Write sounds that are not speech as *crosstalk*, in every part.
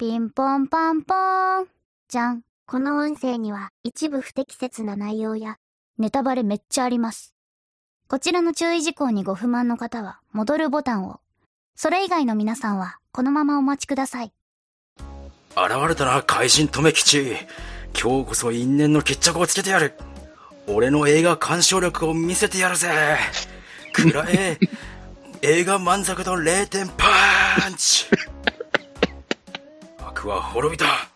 ピンポンパンポーン。じゃん。この音声には一部不適切な内容やネタバレめっちゃあります。こちらの注意事項にご不満の方は、戻るボタンを。それ以外の皆さんは、このままお待ちください。現れたな怪人留吉今日こそ因縁の決着をつけてやる俺の映画鑑賞力を見せてやるぜくらえ映画満足度0点パンチ悪は滅びた *laughs*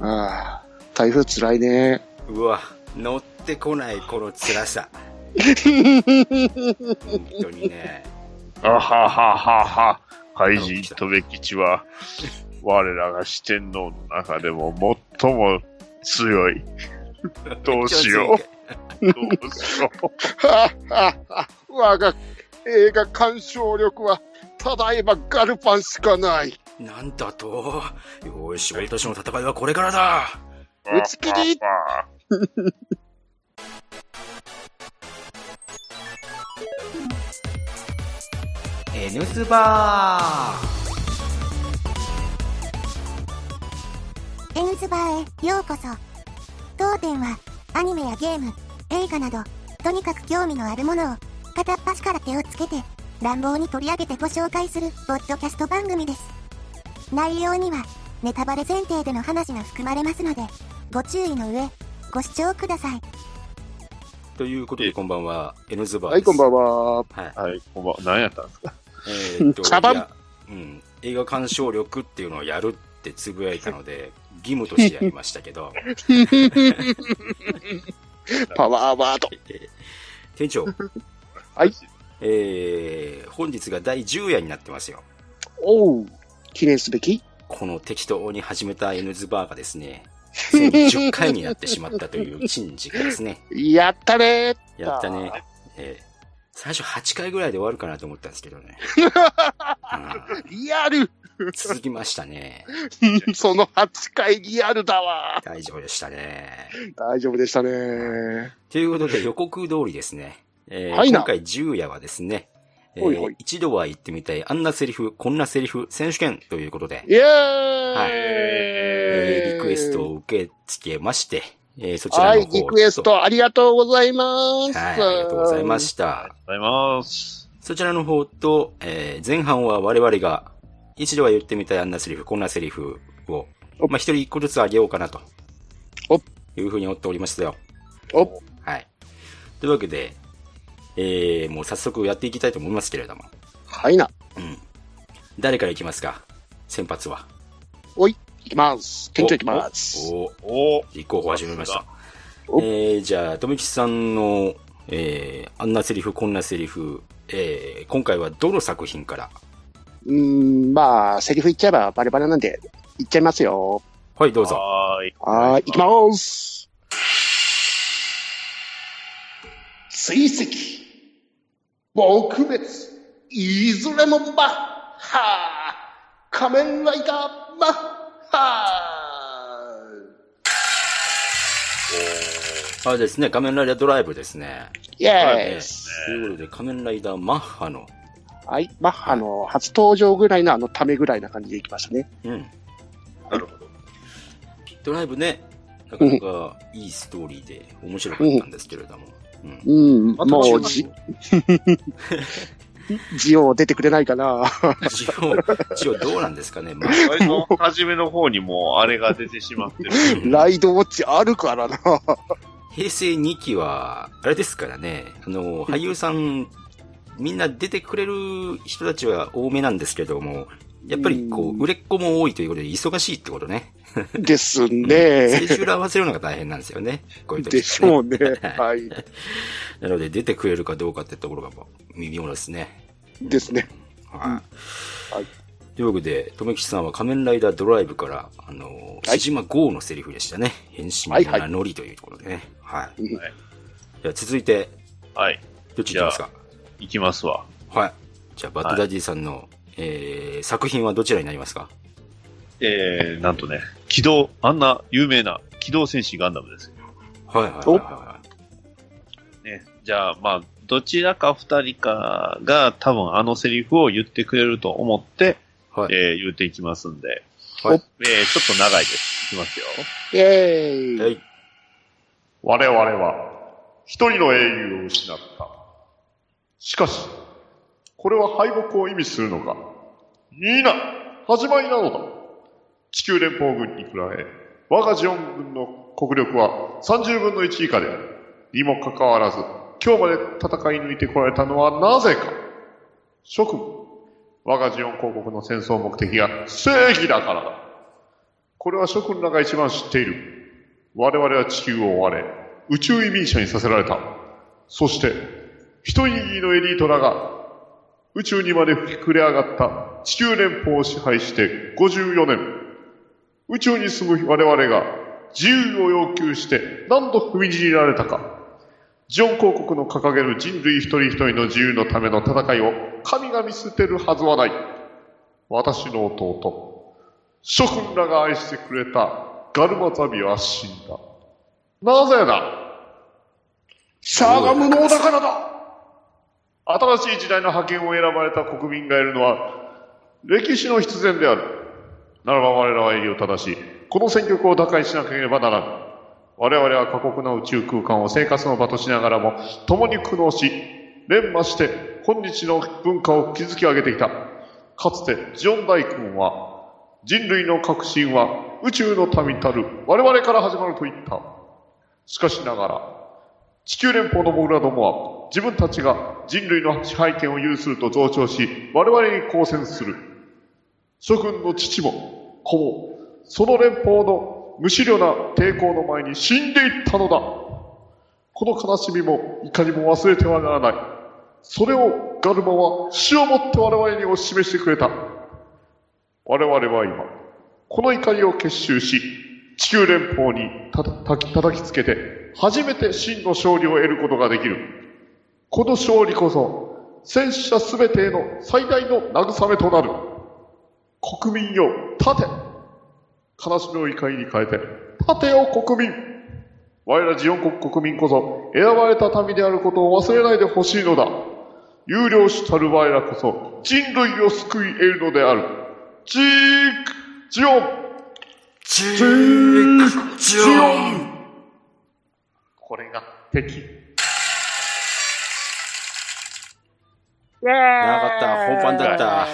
ああ、台風つらいね。うわ乗ってこないこの辛さ本当にねあはははは。怪人とべ吉は、我らが四天王の中でも最も強い。*laughs* どうしよう。どうしよう。*laughs* ははは我が映画鑑賞力は、ただいまガルパンしかない。なんだと？よし俺たちの戦いはこれからだ打ち切り N スバエンズバーへようこそ。当店はアニメやゲーム、映画など、とにかく興味のあるものを片っ端から手をつけて乱暴に取り上げてご紹介するポッドキャスト番組です。内容にはネタバレ前提での話が含まれますので、ご注意の上、ご視聴ください。ということでこんばんは N ズバーはい、こんばんは、は。はいはい、こんばんは。何やったんですか？えーっと *laughs* うん、映画鑑賞力っていうのをやるってつぶやいたので義務としてやりましたけど *laughs* パワーワード。えー店長はい。えー、本日が第10夜になってますよおう、記念すべき？この適当に始めた N ズバーがですねついに10回になってしまったという珍事がですねやったねやったね。えー最初8回ぐらいで終わるかなと思ったんですけどね。*laughs* リアルうん続きましたね。*laughs* その8回リアルだわ。大丈夫でしたね。大丈夫でしたね。ということで予告通りですね。えーはいな今回10夜はですね、えーほいほい一度は言ってみたいあんなセリフ、こんなセリフ選手権ということで、イェーイ、はいえーリクエストを受け付けまして、えーそちらの方はい、リクエストありがとうございます。はい、ありがとうございました。ありがとうございます。そちらの方と、えー前半は我々が、一度は言ってみたいあんなセリフ、こんなセリフを、おまあ、一人一個ずつあげようかなと。おいうふうに思っておりましたよ。おはい。というわけで、えー、もう早速やっていきたいと思いますけれども。はいな。うん。誰からいきますか？先発は。おい、いきます。店長いきます。お、おー立候補始めました。おえー、じゃあ、とめきちさんの、えー、あんなセリフ、こんなセリフ、えー、今回はどの作品から？うーん、まあ、セリフ言っちゃえばバレバレなんで、言っちゃいますよ。はい、どうぞ。はーい。はいきます。追跡、撲滅、いずれもマッハー仮面ライダーマッハあれですね、仮面ライダードライブですね。ーイェーイということで、仮面ライダーマッハの、はい、マッハの初登場ぐらいのあのためぐらいな感じでいきましたね。うん。なるほど。ドライブね、なかなかいいストーリーで面白かったんですけれども。うん。うん、あともうジじ、ジオ *laughs* 出てくれないかな。ジオ、ジオどうなんですかね。まあ、割と初めの方にもうあれが出てしまってる。ライドウォッチあるからな。平成2期は、あれですからね、あの、俳優さん、みんな出てくれる人たちは多めなんですけども、やっぱりこうんう、売れっ子も多いということで忙しいってことね。*laughs* ですね。ジュール合わせるのが大変なんですよね。こういう時でしょうね。*laughs* ははい。なので出てくれるかどうかってところがもう微妙ですね。ですね。はい。はいというわけで、とめきちさんは仮面ライダードライブから、あの、はい木島豪のセリフでしたね。変身の名乗りというところでね。はい。うんはいじゃあ続いて、はい。どっち行きますか？いきますわ。はい。じゃあ、バッドダディさんの、えー、作品はどちらになりますか？えー、なんとね、機動、あんな有名な機動戦士ガンダムですよ。はいはいはいはね。じゃあ、まあ、どちらか二人かが多分あのセリフを言ってくれると思って、はい。えー言っていきますんで。はいえーちょっと長いです。いきますよ。イェーイ。はい。我々は、一人の英雄を失った。しかし、これは敗北を意味するのかいいな始まりなのだ地球連邦軍に比べ、我がジオン軍の国力は30分の1以下である。にもかかわらず、今日まで戦い抜いてこられたのはなぜか諸君、我がジオン公国の戦争目的が正義だからだ。これは諸君らが一番知っている。我々は地球を追われ、宇宙移民者にさせられた。そして、一握りのエリートらが、宇宙にまで膨れ上がった地球連邦を支配して54年。宇宙に住む我々が自由を要求して何度踏みにじられたか。ジオン公国の掲げる人類一人一人の自由のための戦いを神が見捨てるはずはない。私の弟、諸君らが愛してくれたガルマザビは死んだ。なぜだシャアが無能だからだ新しい時代の覇権を選ばれた国民がいるのは歴史の必然である。ならば我らは襟を正し、この戦局を打開しなければならぬ。我々は過酷な宇宙空間を生活の場としながらも、共に苦悩し、連磨して今日の文化を築き上げてきた。かつてジオン大君は、人類の革新は宇宙の民たる我々から始まると言った。しかしながら、地球連邦のモグラどもは自分たちが人類の支配権を有すると増長し、我々に抗戦する。諸君の父も子も、その連邦の無思慮な抵抗の前に死んでいったのだ。この悲しみもいかにも忘れてはならない。それをガルマは死をもって我々にお示してくれた。我々は今、この怒りを結集し、地球連邦にたたき叩きつけて、初めて真の勝利を得ることができる。この勝利こそ、戦死者すべてへの最大の慰めとなる。国民よ、立て悲しみを怒りに変えて、立てよ国民我らジオン国国民こそ、選ばれた民であることを忘れないでほしいのだ。有料主たる我らこそ、人類を救い得るのである。ジーク、ジオンジークジオンこれが敵。イェーイ長かった本番だった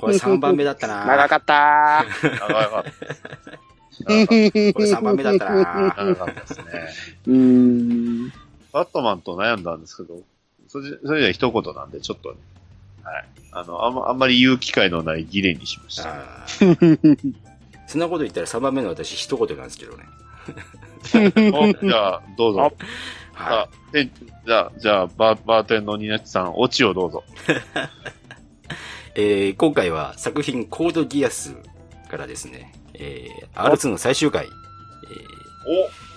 これ3番目だったな。長かった長かった。これ3番目だったな。長かったですね。うーん。バットマンと悩んだんですけど、それそれじゃ一言なんで、ちょっとね、はい。あの、あんまあんまり言う機会のない議連にしました。そんなこと言ったら3番目の私一言なんですけどね。*laughs* おじゃあ、どうぞ。はあでじゃあ、じゃあ、バーバーテンのニナッチさん、オチをどうぞ。い。*laughs* えー今回は作品コードギアスからですね、えー R2 の最終回、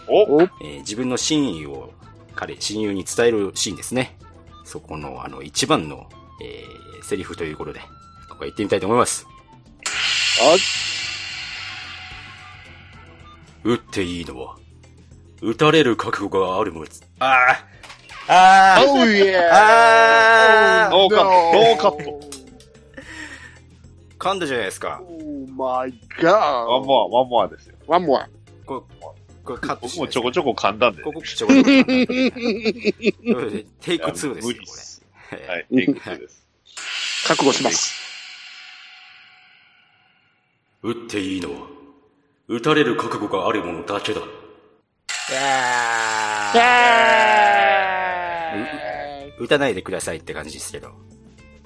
おおえー自分の真意を彼、親友に伝えるシーンですね。そこの、あの、一番の、えーセリフということで、ここは行ってみたいと思います。はい。撃っていいのは、撃たれる覚悟があるものです。ああああおうイェーイああノーカット、ノーカット。噛んだじゃないですか。Oh my god. One more、one more ですよ。One more. これ、これカット僕しないもちょこちょこ噛んだんで。ここちょこちょこ噛んだこれテイク2ですよ、無理っす。これ。はい、テイク2です。覚悟します。撃っていいのは、撃たれる覚悟があるものだけだ。撃たないでくださいって感じですけど。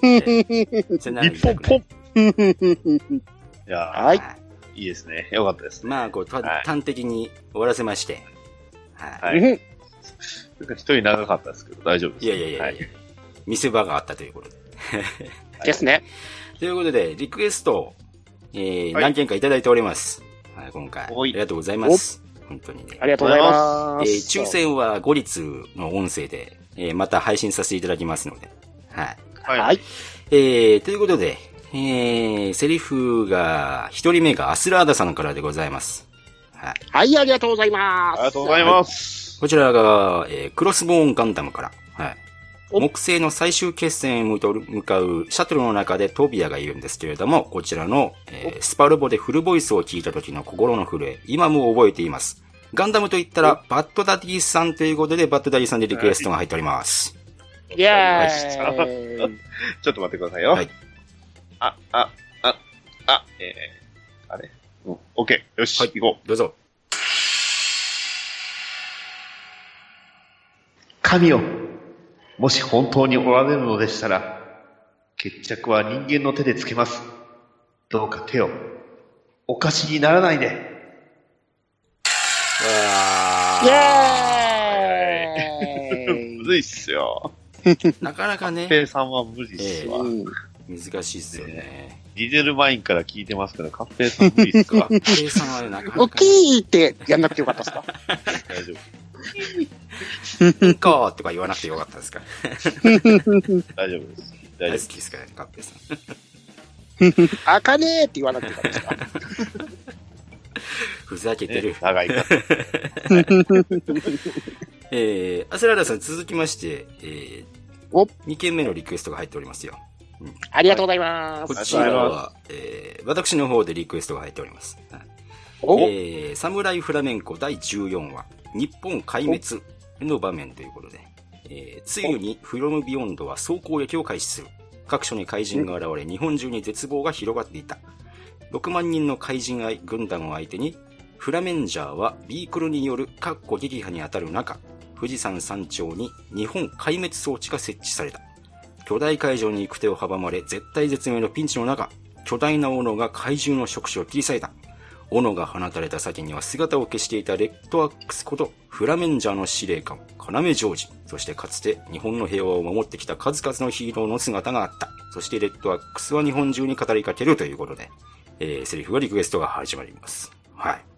えーそんなの言い一たくない本ポンいやはい。ー、いいですね。よかったですね。まあ、こう、たはい端的に終わらせまして。はい。はい。一人長かったですけど、大丈夫です。いやいやいやはいや。見せ場があったということで。*laughs* ですね。ということで、リクエスト、えー、はい何件かいただいております。はい、今回。ありがとうございます。本当にね。ありがとうございます。えー抽選は後日の音声で、えーまた配信させていただきますので。はい。はい。はい。えー、ということで、えー、セリフが、一人目がアスラーダさんからでございます。はい。はい、ありがとうございます。ありがとうございます。こちらが、えー、クロスボーンガンダムから。はい。木星の最終決戦へ向かうシャトルの中でトビアがいるんですけれども、こちらの、えースパルボでフルボイスを聞いた時の心の震え、今も覚えています。ガンダムと言ったら、バッドダディさんということで、バッドダディさんでリクエストが入っております。イェーイ。*laughs* ちょっと待ってくださいよ。はい。あ、あ、あ、あ、えー、あれ？うん、オッケー。よし、はい行こう。どうぞ。神よ、もし本当におられるのでしたら、決着は人間の手でつけます。どうか手を、お貸しにならないで。イェーイ。*laughs* むずいっすよ。なかなかね、ペイさんは無理っすわ。うん難しいっすよね。ディゼルマインから聞いてますけど、カッペイさん無理っすか？*laughs* ペイさんはね、なかなか、大きいってやんなくてよかったですか？大丈夫。うんこーとか言わなくてよかったですか？大丈夫です。大大丈夫好きですからね、カッペイさん。*laughs* あかねーって言わなくてよかったですか？ふざけてるね。長いから。*laughs* えー、アスラーラさん続きまして、えおー、2件目のリクエストが入っておりますよ。ありがとうございます。こちらは、えー、私の方でリクエストが入っております。はいおえー、サムライフラメンコ第14話、日本壊滅の場面ということで、えー、ついにフロムビヨンドは総攻撃を開始する。各所に怪人が現れ、日本中に絶望が広がっていた。6万人の怪人軍団を相手に、フラメンジャーはビークルによる各個撃破に当たる中、富士山山頂に日本壊滅装置が設置された。巨大会場に行く手を阻まれ、絶対絶命のピンチの中、巨大な斧が怪獣の触手を切り裂いた。斧が放たれた先には姿を消していたレッドアックスことフラメンジャーの司令官、要ジョージ。そしてかつて日本の平和を守ってきた数々のヒーローの姿があった。そしてレッドアックスは日本中に語りかけるということで、えー、セリフはリクエストが始まります。はい。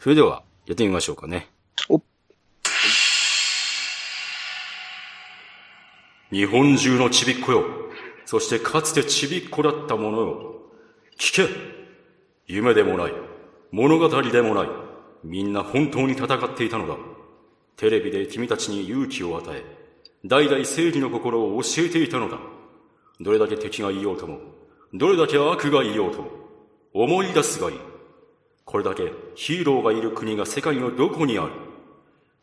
それでは、やってみましょうかね。お日本中のちびっこよ。そしてかつてちびっこだったものよ。聞け夢でもない。物語でもない。みんな本当に戦っていたのだ。テレビで君たちに勇気を与え、代々正義の心を教えていたのだ。どれだけ敵がいようとも、どれだけ悪がいようとも、思い出すがいい。これだけヒーローがいる国が世界のどこにある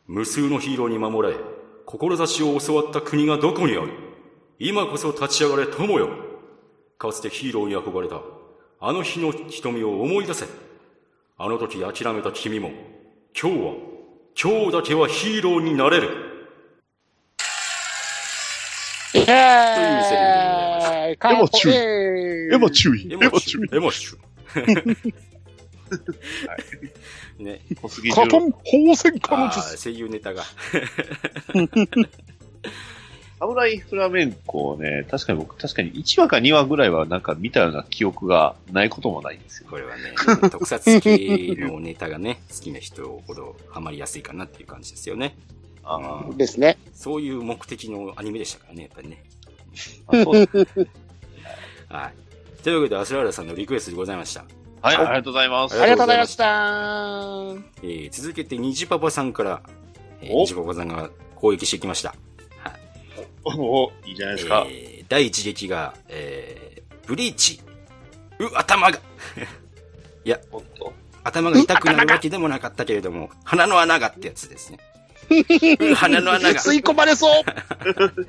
無数のヒーローに守られ、志を教わった国がどこにある今こそ立ち上がれ友よかつてヒーローに憧れた、あの日の瞳を思い出せ。あの時諦めた君も、今日は、今日だけはヒーローになれる。イェーイというセリフでございまかっこいいエマ注意。エエモ注意。エモシュ。ね、小杉カトン宝泉家あーの術。声優ネタが。*laughs* サムライフラメンコをね、確かに僕、確かに1話か2話ぐらいはなんか見たような記憶がないこともないんですよ。これはね、特撮系のネタがね、*laughs* 好きな人ほどハマりやすいかなっていう感じですよね。あーですね。そういう目的のアニメでしたからね、やっぱりね。あ、そうですね。*laughs* はい。というわけで、アスラーラさんのリクエストでございました。はい、ありがとうございます。ありがとうございました。えー、続けて、虹パパさんから、えー、お虹パパさんが攻撃してきました。はい。おいいじゃないですか。えー、第一撃が、えー、ブリーチ。う、頭が。*laughs* いや、おっと。頭が痛くなるわけでもなかったけれども、鼻の穴がってやつですね。う *laughs* 鼻の穴が。吸い込まれそう。*laughs*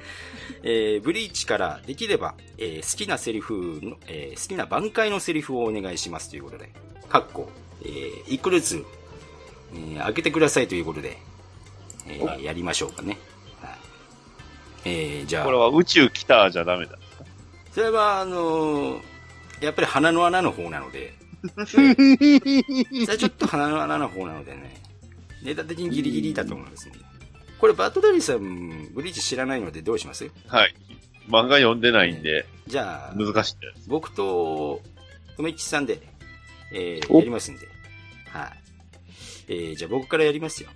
えー、ブリーチからできれば、えー好きなセリフの、えー好きな挽回のセリフをお願いしますということで、かっこ、えー、一個ずつ、えー開けてくださいということで、えーやりましょうかね。はい。えーじゃあ、これは宇宙来たじゃダメだ。それは、あのーやっぱり鼻の穴の方なので、*laughs* それはちょっと鼻の穴の方なのでね、ネタ的にギリギリだと思うんですね。これ、バッドダディさん、ブリーチ知らないのでどうします？はい。漫画読んでないんで、じゃあ、難しいです。僕と、梅吉さんで、えーおやりますんで。はい。えーじゃあ僕からやりますよ。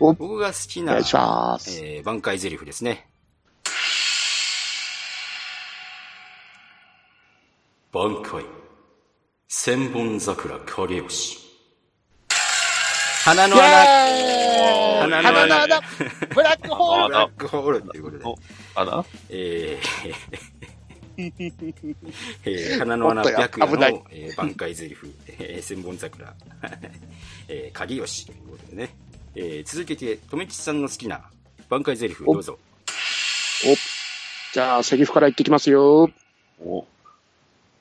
お僕が好きな。えー挽回台詞ですね。挽回。千本桜影吉。鼻のイ穴、鼻の鼻の穴。穴ブラックホール。ブラックホールということで。お、穴えーえー鼻の穴白夜の、えー挽回台詞、えー千本桜、*laughs* えー、鍵吉ということでね。えー続けて、とめきちさんの好きな挽回台詞どうぞ。じゃあ、セリフから言ってきますよ。お、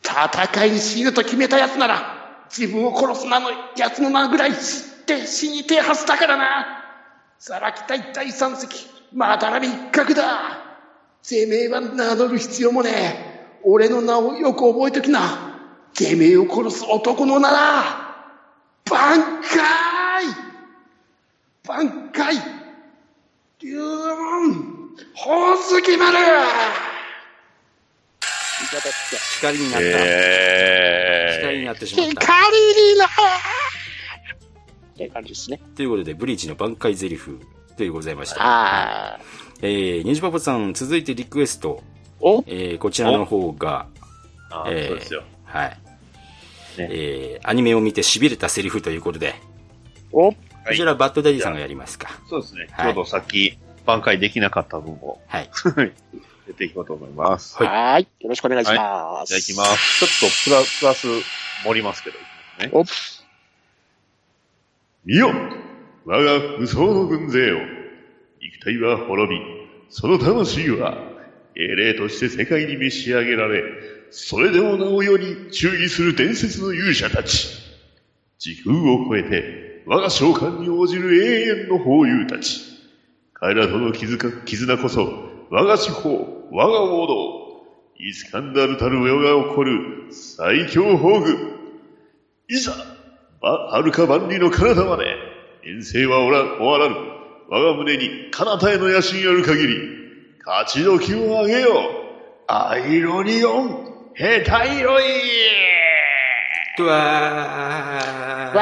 戦いに死ぬと決めた奴なら、自分を殺す名の奴の名ぐらい知って死にてえはずだからな。さらき隊第三席、まだらび一角だ。てめえは名乗る必要もねえ。俺の名をよく覚えときな。てめえを殺す男の名だ。挽回挽回竜門宝月丸光になった。え光になってしまった。光になって感じですね。ということで、ブリーチの挽回台詞というございました。あえー、ニジパパさん、続いてリクエスト。お？えー、こちらの方が、あえーそうですよ。はい。ねえー、アニメを見て痺れたセリフということで、お？こちらバッドダディさんがやりますか。そうですね。はいちょうどさっき挽回できなかった分をはい。*laughs* 出ていこうと思います。はいはーい。よろしくお願いします。じゃあ行きます。ちょっとプラプラス盛りますけど、いきお？見よ我が武装の軍勢を肉体は滅び、その魂は英霊として世界に召し上げられ、それでもなお世に忠義する伝説の勇者たち。時空を超えて我が召喚に応じる永遠の法友たち。彼らとの絆絆こそ我が司法、我が王道。イスカンダルたる世が起こる最強宝具。いざ、ば、遥か万里の彼方まで、遠征はおら、終わらぬ。我が胸に彼方への野心ある限り、勝ち時をあげよう。アイロニオン、ヘタイロイ。うわー。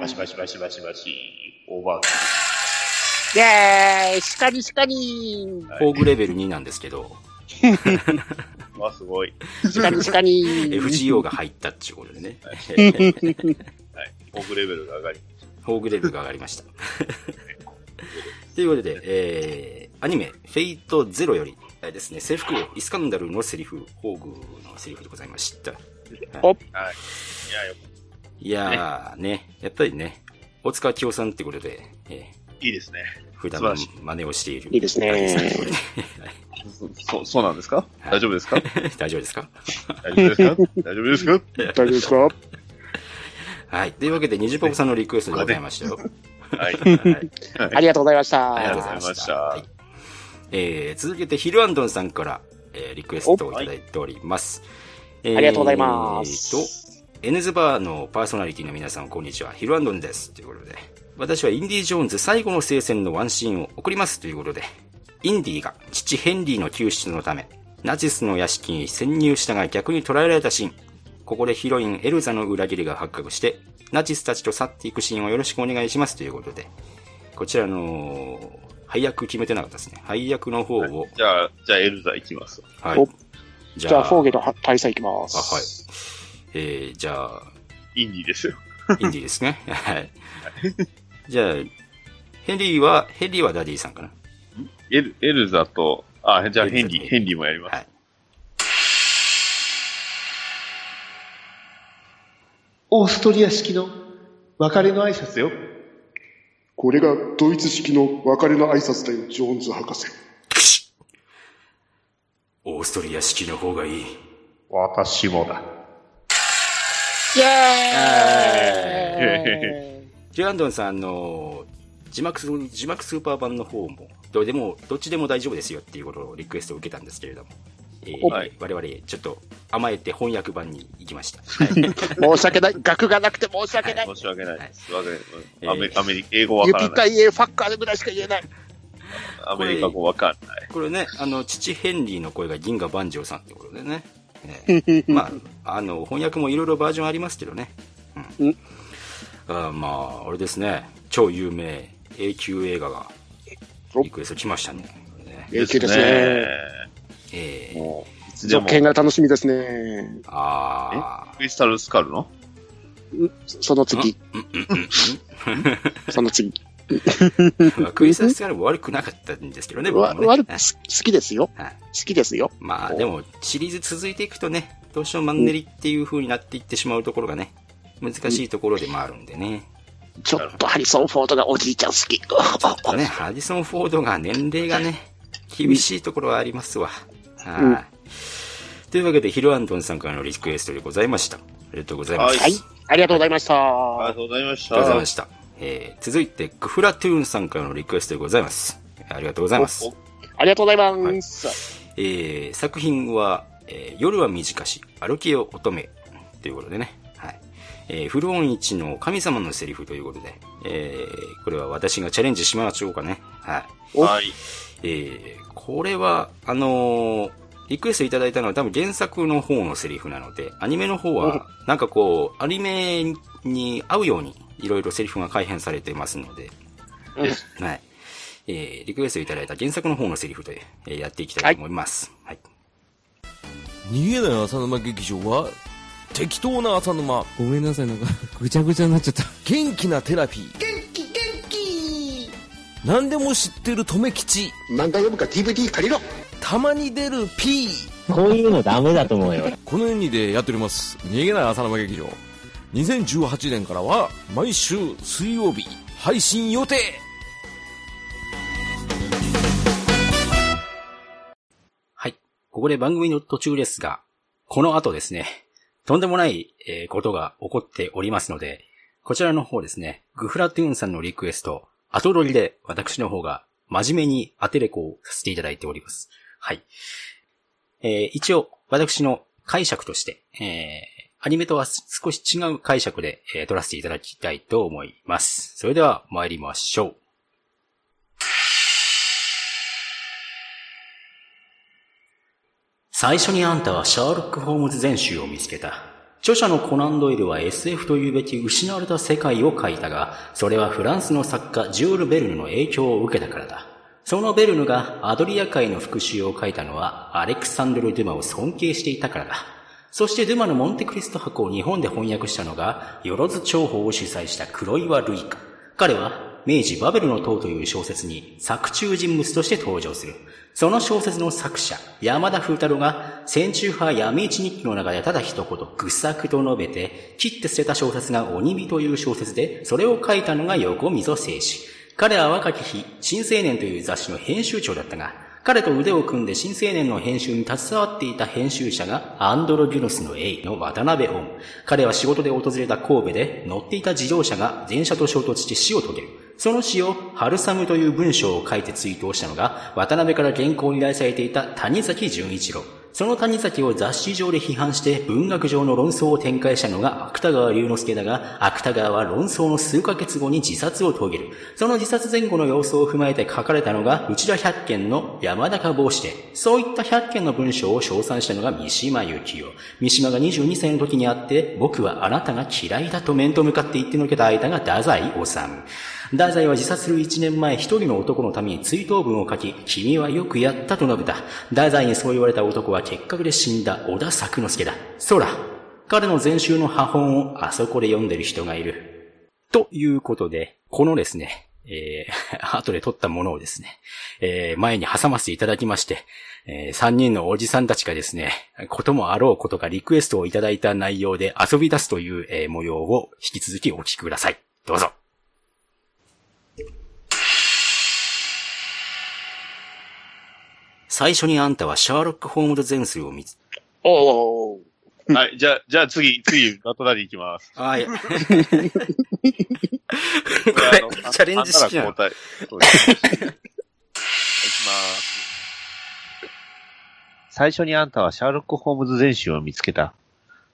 バシバシバシバシバシ、オーバーイェーイ。シカニシカニフォーグレベル2なんですけど、*laughs* わ、すごい。シカニシカニ FGO が入ったっていうことでね、はい。オーグレベルが上がり。フォーグレベルが上がりました。ということで、えー、アニメ、フェイトゼロより、えーですね、制服王イスカンダルのセリフ、ホーグのセリフでございました。おはい。いや、よいやーね、やっぱりね、大塚清さんってことで、えいいですね。ー、普段真似をしている。いいですねこれねそ、そうなんですか？はい *laughs* 大丈夫ですか？大丈夫ですか？大丈夫ですか？大丈夫ですか？大丈夫ですか？はい。というわけで、ニジポコさんのリクエストでございましたよ。はい。はい。ありがとうございました。ありがとうございました。ありがとうございましたはいえー、続けて、ヒルアンドンさんから、えー、リクエストをいただいております。えーありがとうございますと、エヌズバーのパーソナリティの皆さん、こんにちは。ヒルアンドンです。ということで、私はインディ・ジョーンズ最後の聖戦のワンシーンを送りますということで、インディが父ヘンリーの救出のため、ナチスの屋敷に潜入したが逆に捕らえられたシーン。ここでヒロインエルザの裏切りが発覚して、ナチスたちと去っていくシーンをよろしくお願いしますということで、こちらの、配役決めてなかったですね。配役の方を、じゃあ、じゃあエルザ行きます。はい。おじじゃあ、フォーゲル大佐いきまあ、はいす。。えー、じゃあ、インディですよ。インディですね。*laughs* はい。じゃあ、ヘンリーは、ヘンリーはダディさんかな。エル、エルザと、あ、じゃあヘンリー、ヘンリーもやります。はい。オーストリア式の別れの挨拶よ。これがドイツ式の別れの挨拶だよ、ジョーンズ博士。オーストリア式の方がいい。私もだ。イェえーイジュアンドンさん、あの、字幕ス、字幕スーパー版の方も、どうでも、どっちでも大丈夫ですよっていうことをリクエストを受けたんですけれども、えーはい我々、ちょっと甘えて翻訳版に行きました。はい申し訳ない。額がなくて申し訳ない。申し訳ないです。わかるえーアメアメリカ、英語わユからない。ピタイエファッカーぐらいしか言えない。アメリカ語わかんない。これね、あの、父ヘンリーの声が銀河万丈さんってことでね。ええ *laughs* まあ、あの、翻訳もいろいろバージョンありますけどね。うん。うんあまあ、あれですね、超有名 A 級映画がおリクエスト来ましたね。ね永久ですね。ええ。もう、いつでも、続編が楽しみですね。あクリスタルスカルの？その次、その次。うん？まあクイズスが悪くなかったん？ですけどね、僕もね。わ悪好きですよ。はい好きですよ。まあでも、シリーズ続いていくとね、どうしてもマンネリっていう風になっていってしまうところがね、難しいところでもあるん？でね。ちょっとハリソン・フォードがおじいちゃん好き。ね、ハディソン・フォードが年齢がね、厳しいところはありますわ。はい。というわけで、ヒルアンドンさんからのリクエストでございました。ありがとうございます。はい。ありがとうございました。ありがとうございましありがとうございたま。した。えー、続いて、グフラトゥーンさんからのリクエストでございます。ありがとうございます。ありがとうございます。えー、作品は、えー夜は短し、歩きを乙女ということでね。はい。えー、フローン一の神様のセリフということで、えー、これは私がチャレンジしましょうかね。はい。はい。えー、これは、あのーリクエストいただいたのは多分原作の方のセリフなので、アニメの方は、なんかこう、アニメに合うように、いろいろセリフが改変されてますので、はい。えー、リクエストいただいた原作の方のセリフで、えーやっていきたいと思います。はい。逃げない浅沼劇場は適当な浅沼。ごめんなさい、なんか、ぐちゃぐちゃになっちゃった。元気なテラピー。元気元気。何でも知ってる留吉。漫画読むか DVD 借りろ。たまに出る P こういうのダメだと思うよ。このようにでやっております。逃げない浅沼劇場。2018年からは毎週水曜日配信予定。はい。ここで番組の途中ですが、この後ですね、とんでもない、えことが起こっておりますので、こちらの方ですね、グフラトゥーンさんのリクエスト、後取りで私の方が真面目にアテレコをさせていただいております。はい。えー一応、私の解釈として、えーアニメとは少し違う解釈で、えー撮らせていただきたいと思います。それでは参りましょう。最初にあんたはシャーロック・ホームズ全集を見つけた。著者のコナン・ドイルは SF というべき失われた世界を書いたが、それはフランスの作家ジュール・ベルヌの影響を受けたからだ。そのベルヌがアドリア海の復讐を書いたのはアレクサンドル・デュマを尊敬していたからだ。そしてドゥマのモンテクリスト博を日本で翻訳したのが、よろず長報を主催した黒岩ルイカ。彼は、明治バベルの塔という小説に作中人物として登場する。その小説の作者、山田風太郎が、戦中派闇市日記の中でただ一言、愚作と述べて、切って捨てた小説が鬼火という小説で、それを書いたのが横溝静史。彼は若き日、新青年という雑誌の編集長だったが、彼と腕を組んで新青年の編集に携わっていた編集者がアンドロギュノスのエイの渡辺オン。彼は仕事で訪れた神戸で乗っていた自動車が電車と衝突して死を遂げる。その死をハルサムという文章を書いて追悼したのが渡辺から原稿を依頼されていた谷崎潤一郎。その谷崎を雑誌上で批判して文学上の論争を展開したのが芥川龍之介だが、芥川は論争の数ヶ月後に自殺を遂げる。その自殺前後の様子を踏まえて書かれたのが内田百軒の山高帽子で、そういった百軒の文章を称賛したのが三島由紀夫。三島が22歳の時に会って、僕はあなたが嫌いだと面と向かって言ってのけた間が太宰治。太宰は自殺する1年前一人の男のために追悼文を書き、君はよくやったと述べた。太宰にそう言われた男は結核で死んだ小田作之助だ。そら、彼の前週の破本をあそこで読んでる人がいる。ということで、このですね、えー、*laughs* 後で撮ったものをですね、えー、前に挟ませていただきまして、えー、3人のおじさんたちがですね、こともあろうことがリクエストをいただいた内容で遊び出すという、えー模様を引き続きお聞きください。どうぞ。最初にあんたはシャーロック・ホームズ全数を見つ、おー。はい、じゃあ、じゃあ次、次、バトラリー行きます。はい。ここれ、チャレンジ式なの交代。行きます。最初にあんたはシャーロック・ホームズ全集を見つけた。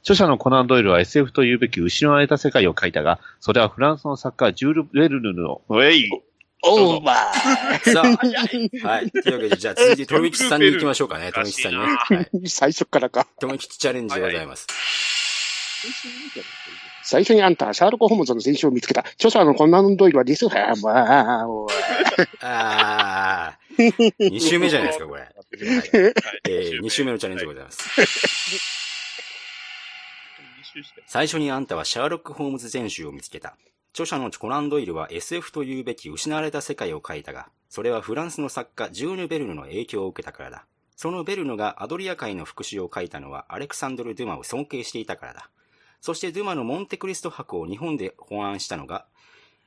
著者のコナン・ドイルは SF というべき失われた世界を書いたが、それはフランスの作家ジュール・ベルヌの、ウェイオーバー。さあ、はい。というわけで、じゃあ続いて、とめきちさんに行きましょうかね。とめきちさんにね。はい。最初からか。とめきちチャレンジでございます。最初にあんた、シャーロック・ホームズの選手を見つけた。著者のコナン・ドイルはディスハーマーあー。2週目じゃないですか、これ。はい、えー、2週目のチャレンジでございます。最初にあんたはシャーロック・ホームズ全集を見つけた。著者のコナン・ドイルは SF というべき失われた世界を書いたが、それはフランスの作家ジューヌ・ベルヌの影響を受けたからだ。そのベルヌがアドリア海の復讐を書いたのはアレクサンドル・ドゥマを尊敬していたからだ。そしてドゥマのモンテクリスト博を日本で考案したのが、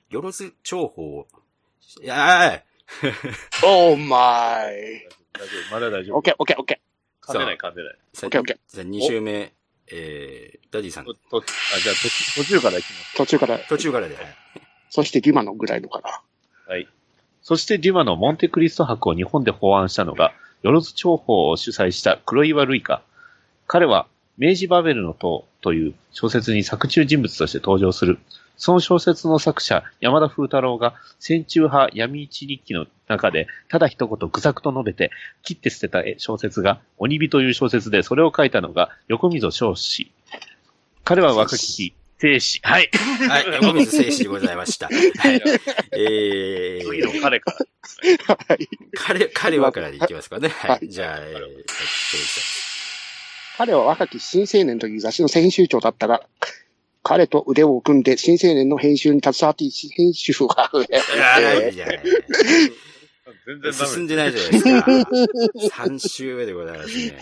よろず長報を、いやーいオーマイ。*laughs* 大丈夫、まだ大丈夫。オッケーオッケーオッケ噛んでない、噛んでない。さオッケーオッケーじゃあ2週目、えー、ダディさんと、、と、あ、じゃあ途途中からいきます。ー。途中から、途中からで、はいそしてデュマのぐらいのかな。はい。そしてデュマのモンテクリスト伯を日本で翻案したのが、よろず長報を主催した黒岩涙香。彼は、明治バベルの塔という小説に作中人物として登場する。その小説の作者、山田風太郎が、戦中派闇市日記の中で、ただ一言愚作と述べて、切って捨てた小説が、鬼火という小説で、それを書いたのが、横溝正史。彼は若き日、生死。はい。はい、*laughs* 横水静止でございました。はい。え次のー、彼から。はい。彼、彼はからでいきますかね。は。はいいじゃあ、えー、彼は若き新青年という雑誌の編集長だったが、彼と腕を組んで新青年の編集に携わっている編集が、*laughs* いやー、じゃあ全然進んでないじゃないですか。3週目でございますね。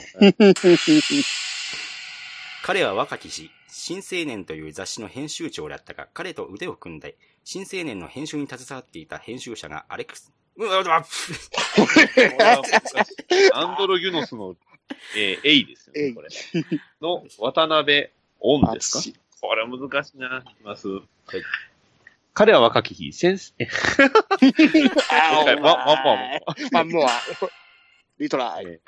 彼は若き日、新青年という雑誌の編集長だったが、彼と腕を組んで、新青年の編集に携わっていた編集者がアレックス、うわ、うわアンドロギュノスの、えー、エイですよね、これ。の、渡辺オンですかこれ難しいな。いきます。彼は若き日、先 one one one one more。リトライ。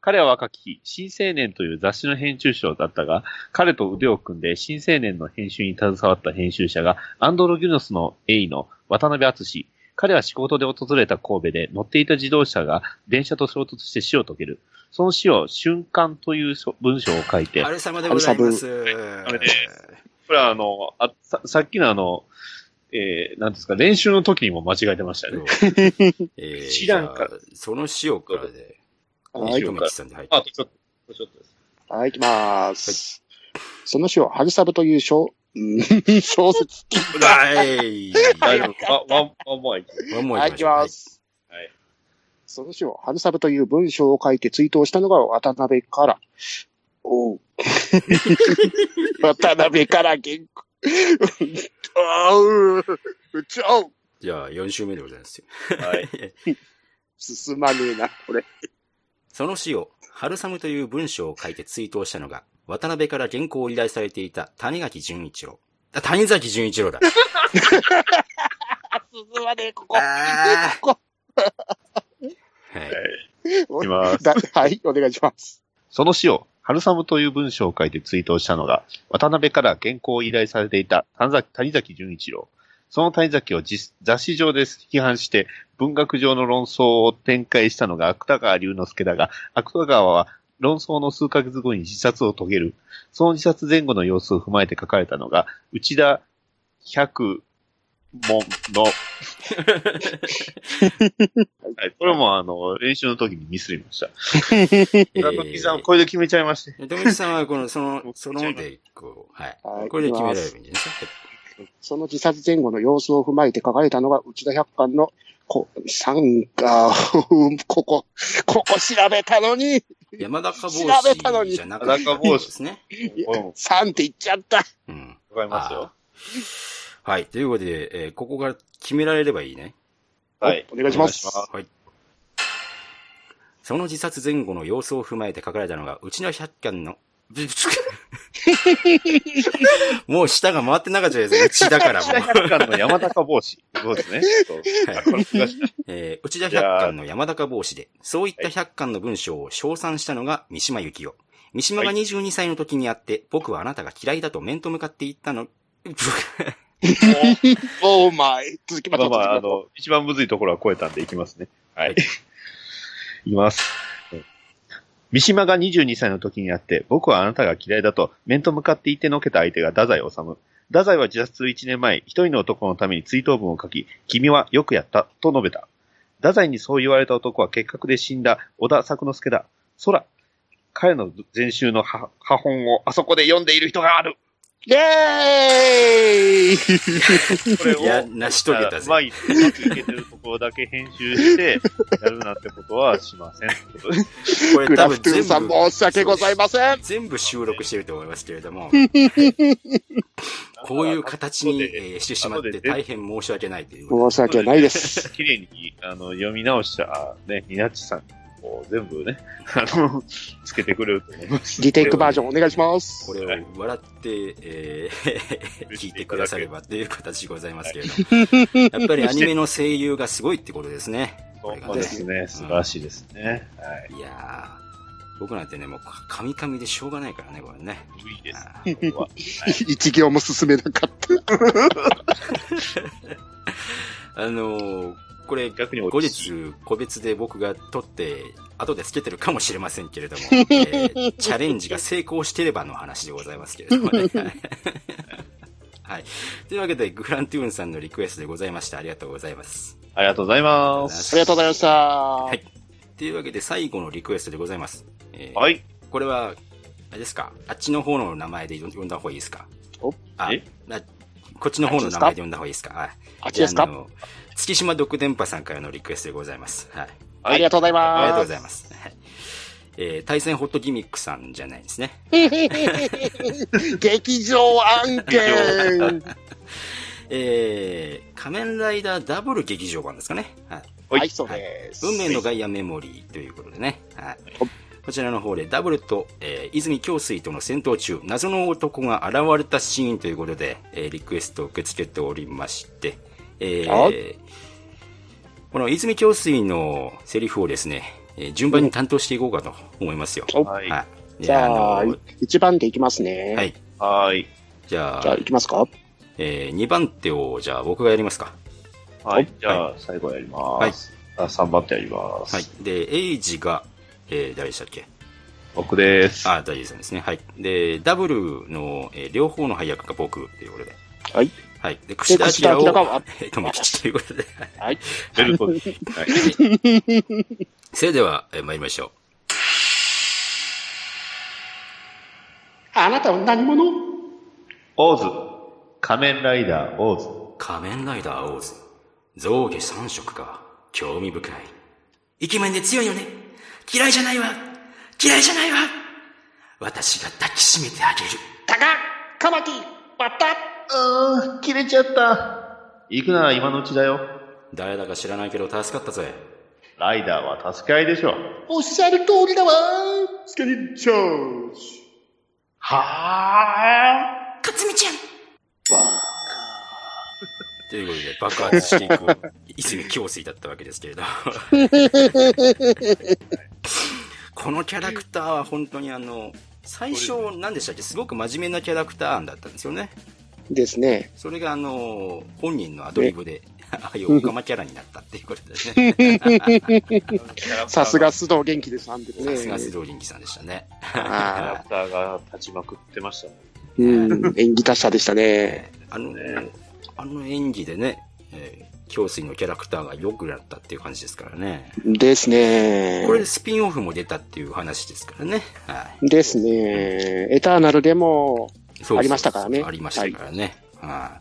彼は若き日、新青年という雑誌の編集長だったが、彼と腕を組んで新青年の編集に携わった編集者が、アンドロギュノスの裔の渡辺温彼は仕事で訪れた神戸で乗っていた自動車が電車と衝突して死を遂げる。その死を瞬間という文章を書いて、春様でございます。あれですこれはあの、あささっきのあの、えー、なんですか、練習の時にも間違えてましたね。*laughs* えー知らんからその死をからで、はいちょっと、ちょっとです。はい、行きます。その死を、春サブという小、うん小説。はい。大丈夫。 one、one、one more いきます one more はい、行きます。はい。その死を、春サブという文章を書いてツイートをしたのが渡辺から。おう。*laughs* 渡辺から原稿。あう、うちょじゃあ、4週目でございますよ。はい。*laughs* 進まねえな、これ。その詩を、春雨という文章を書いてツイートをしたのが、渡辺から原稿を依頼されていた谷垣潤一郎。あ、谷崎潤一郎だ。*laughs* 進まねえ、ここ。あこはい。こ。いきますだはい、お願いします。その詩を、春寒という文章を書いてツイートをしたのが、渡辺から原稿を依頼されていた谷崎潤一郎。その谷崎を雑誌上で批判して、文学上の論争を展開したのが芥川龍之介だが、芥川は論争の数ヶ月後に自殺を遂げる。その自殺前後の様子を踏まえて書かれたのが、内田百門の、はい、これもあの、練習の時にミスりました。え村上さん、これで決めちゃいまして。富木さんはこの、その、*laughs* そので、こう、はいはい。これで決められればいいんですか。その自殺前後の様子を踏まえて書かれたのが内田百貫の、こ、参加、ここ、ここ調べたのに、山高帽調べたのに山高帽子ですね。これも3って言っちゃった。うん。わかりますよ。はい。ということで、えーここが決められればいいね。はい。お願いしますはい。その自殺前後の様子を踏まえて書かれたのが、うちの百貫の、*laughs* もう舌が回ってなかったですね。うちだからもう。百貫の山高帽子。そうですね。はいえー内田百貫の山高帽子で、そういった百貫の文章を称賛したのが三島由紀夫。三島が22歳の時にあって、僕はあなたが嫌いだと面と向かって言ったの、*laughs* オーマイ。続きましょう。まあまあ、あの、一番むずいところは超えたんでいきますね。はい。いきます。三島が22歳の時にあって、僕はあなたが嫌いだと面と向かって言ってのけた相手が太宰治。太宰は自殺する1年前、一人の男のために追悼文を書き、君はよくやった、と述べた。太宰にそう言われた男は結核で死んだ小田作之助だ。空、彼の全集の破本をあそこで読んでいる人がある。イェーイこれを、いや、成し遂げたぜ。まあ、うまくいけてるところだけ編集して、やるなんてことはしません。これ多グラフ分全トゥーンさん部、申し訳ございません。全部収録してると思いますけれども、*laughs* こういう形に、えーしてしまって大変申し訳ないという申し訳ないです。綺麗に、あの、読み直した、あね、ニナッチさんに、こう、全部ね、*laughs* あの、つけてくれると思います。リテイクバージョンお願いしますこ。れを笑って、えー聞いてくださればという形でございますけれども、*laughs* やっぱりアニメの声優がすごいってことですね。そうですね。素晴らしいですね。はい。いやー、僕なんてね、もう、カミカミでしょうがないからね、これね。いいです。は一行も進めなかった。*laughs* あのーこれ、逆に後日、個別で僕が撮って、後でつけてるかもしれませんけれども、*laughs* えーチャレンジが成功してればの話でございますけれどもね。*laughs* はい。というわけで、グラントゥーンさんのリクエストでございました。ありがとうございます。ありがとうございます。ありがとうございました。はい。というわけで、最後のリクエストでございます。えーはい。これは、あれですか？あっちの方の名前で呼んだ方がいいですか？お？あこっちの方の名前で呼んだ方がいいですか？はいあっちですか？月島独電波さんからのリクエストでございます。はい。ありがとうございます。ありがとうございます。はいえー対戦ホットギミックさんじゃないですね。*laughs* 劇場案件。*laughs* えー、仮面ライダーダブル劇場版ですかね。はい。はい、そうです。運命のガイアメモリーということでね。はい。こちらの方でダブルと、えー泉京水との戦闘中、謎の男が現れたシーンということで、えーリクエストを受け付けておりまして、えーはこの泉京水のセリフをですね、えー順番に担当していこうかと思いますよ。おはい。はい。じゃあ、の一番手いきますね。はい。はい。じゃあ、じゃあ、いきますか？え2番手を、じゃあ僕がやりますか。はい。じゃあ、最後やります。あ、3番手やります。はい。で、エイジが、えー誰でしたっけ？僕です。あ、大丈夫さんですね。はい。で、ダブルの、えー両方の配役が僕ということで。はい。はい。で、串田明を明が、*laughs* えー、富吉ということで。はい。ベルトです。はい。それでは、えー参りましょあなたは何者？オーズ。仮面ライダーオーズ。う。仮面ライダーオーズ。象下三色か。興味深い。イケメンで強いよね。嫌いじゃないわ。嫌いじゃないわ。私が抱きしめてあげる。タカカマキバッタうーん、切れちゃった。行くなら今のうちだよ。誰だか知らないけど助かったぜ。ライダーは助け合いでしょ。おっしゃる通りだわスケリッチャージはかつみちゃんということで、爆発していく、泉京水だったわけですけれど。*laughs* このキャラクターは本当にあの、最初、何でしたっけ？すごく真面目なキャラクター案だったんですよね。ですね。それがあの、本人のアドリブで、*laughs* ああいうオカマキャラになったっていうことですね。*laughs* さすが須藤元気です、あんでさすが須ね。藤倫樹さんでしたね。キャラクターが立ちまくってましたね。うん、演技達者でしたね。あの、ねあの演技でね、えー京水のキャラクターが良くなったっていう感じですからね。ですねこ。れでスピンオフも出たっていう話ですからね。はい。ですね。エターナルでも、ありましたからねありましたからね。は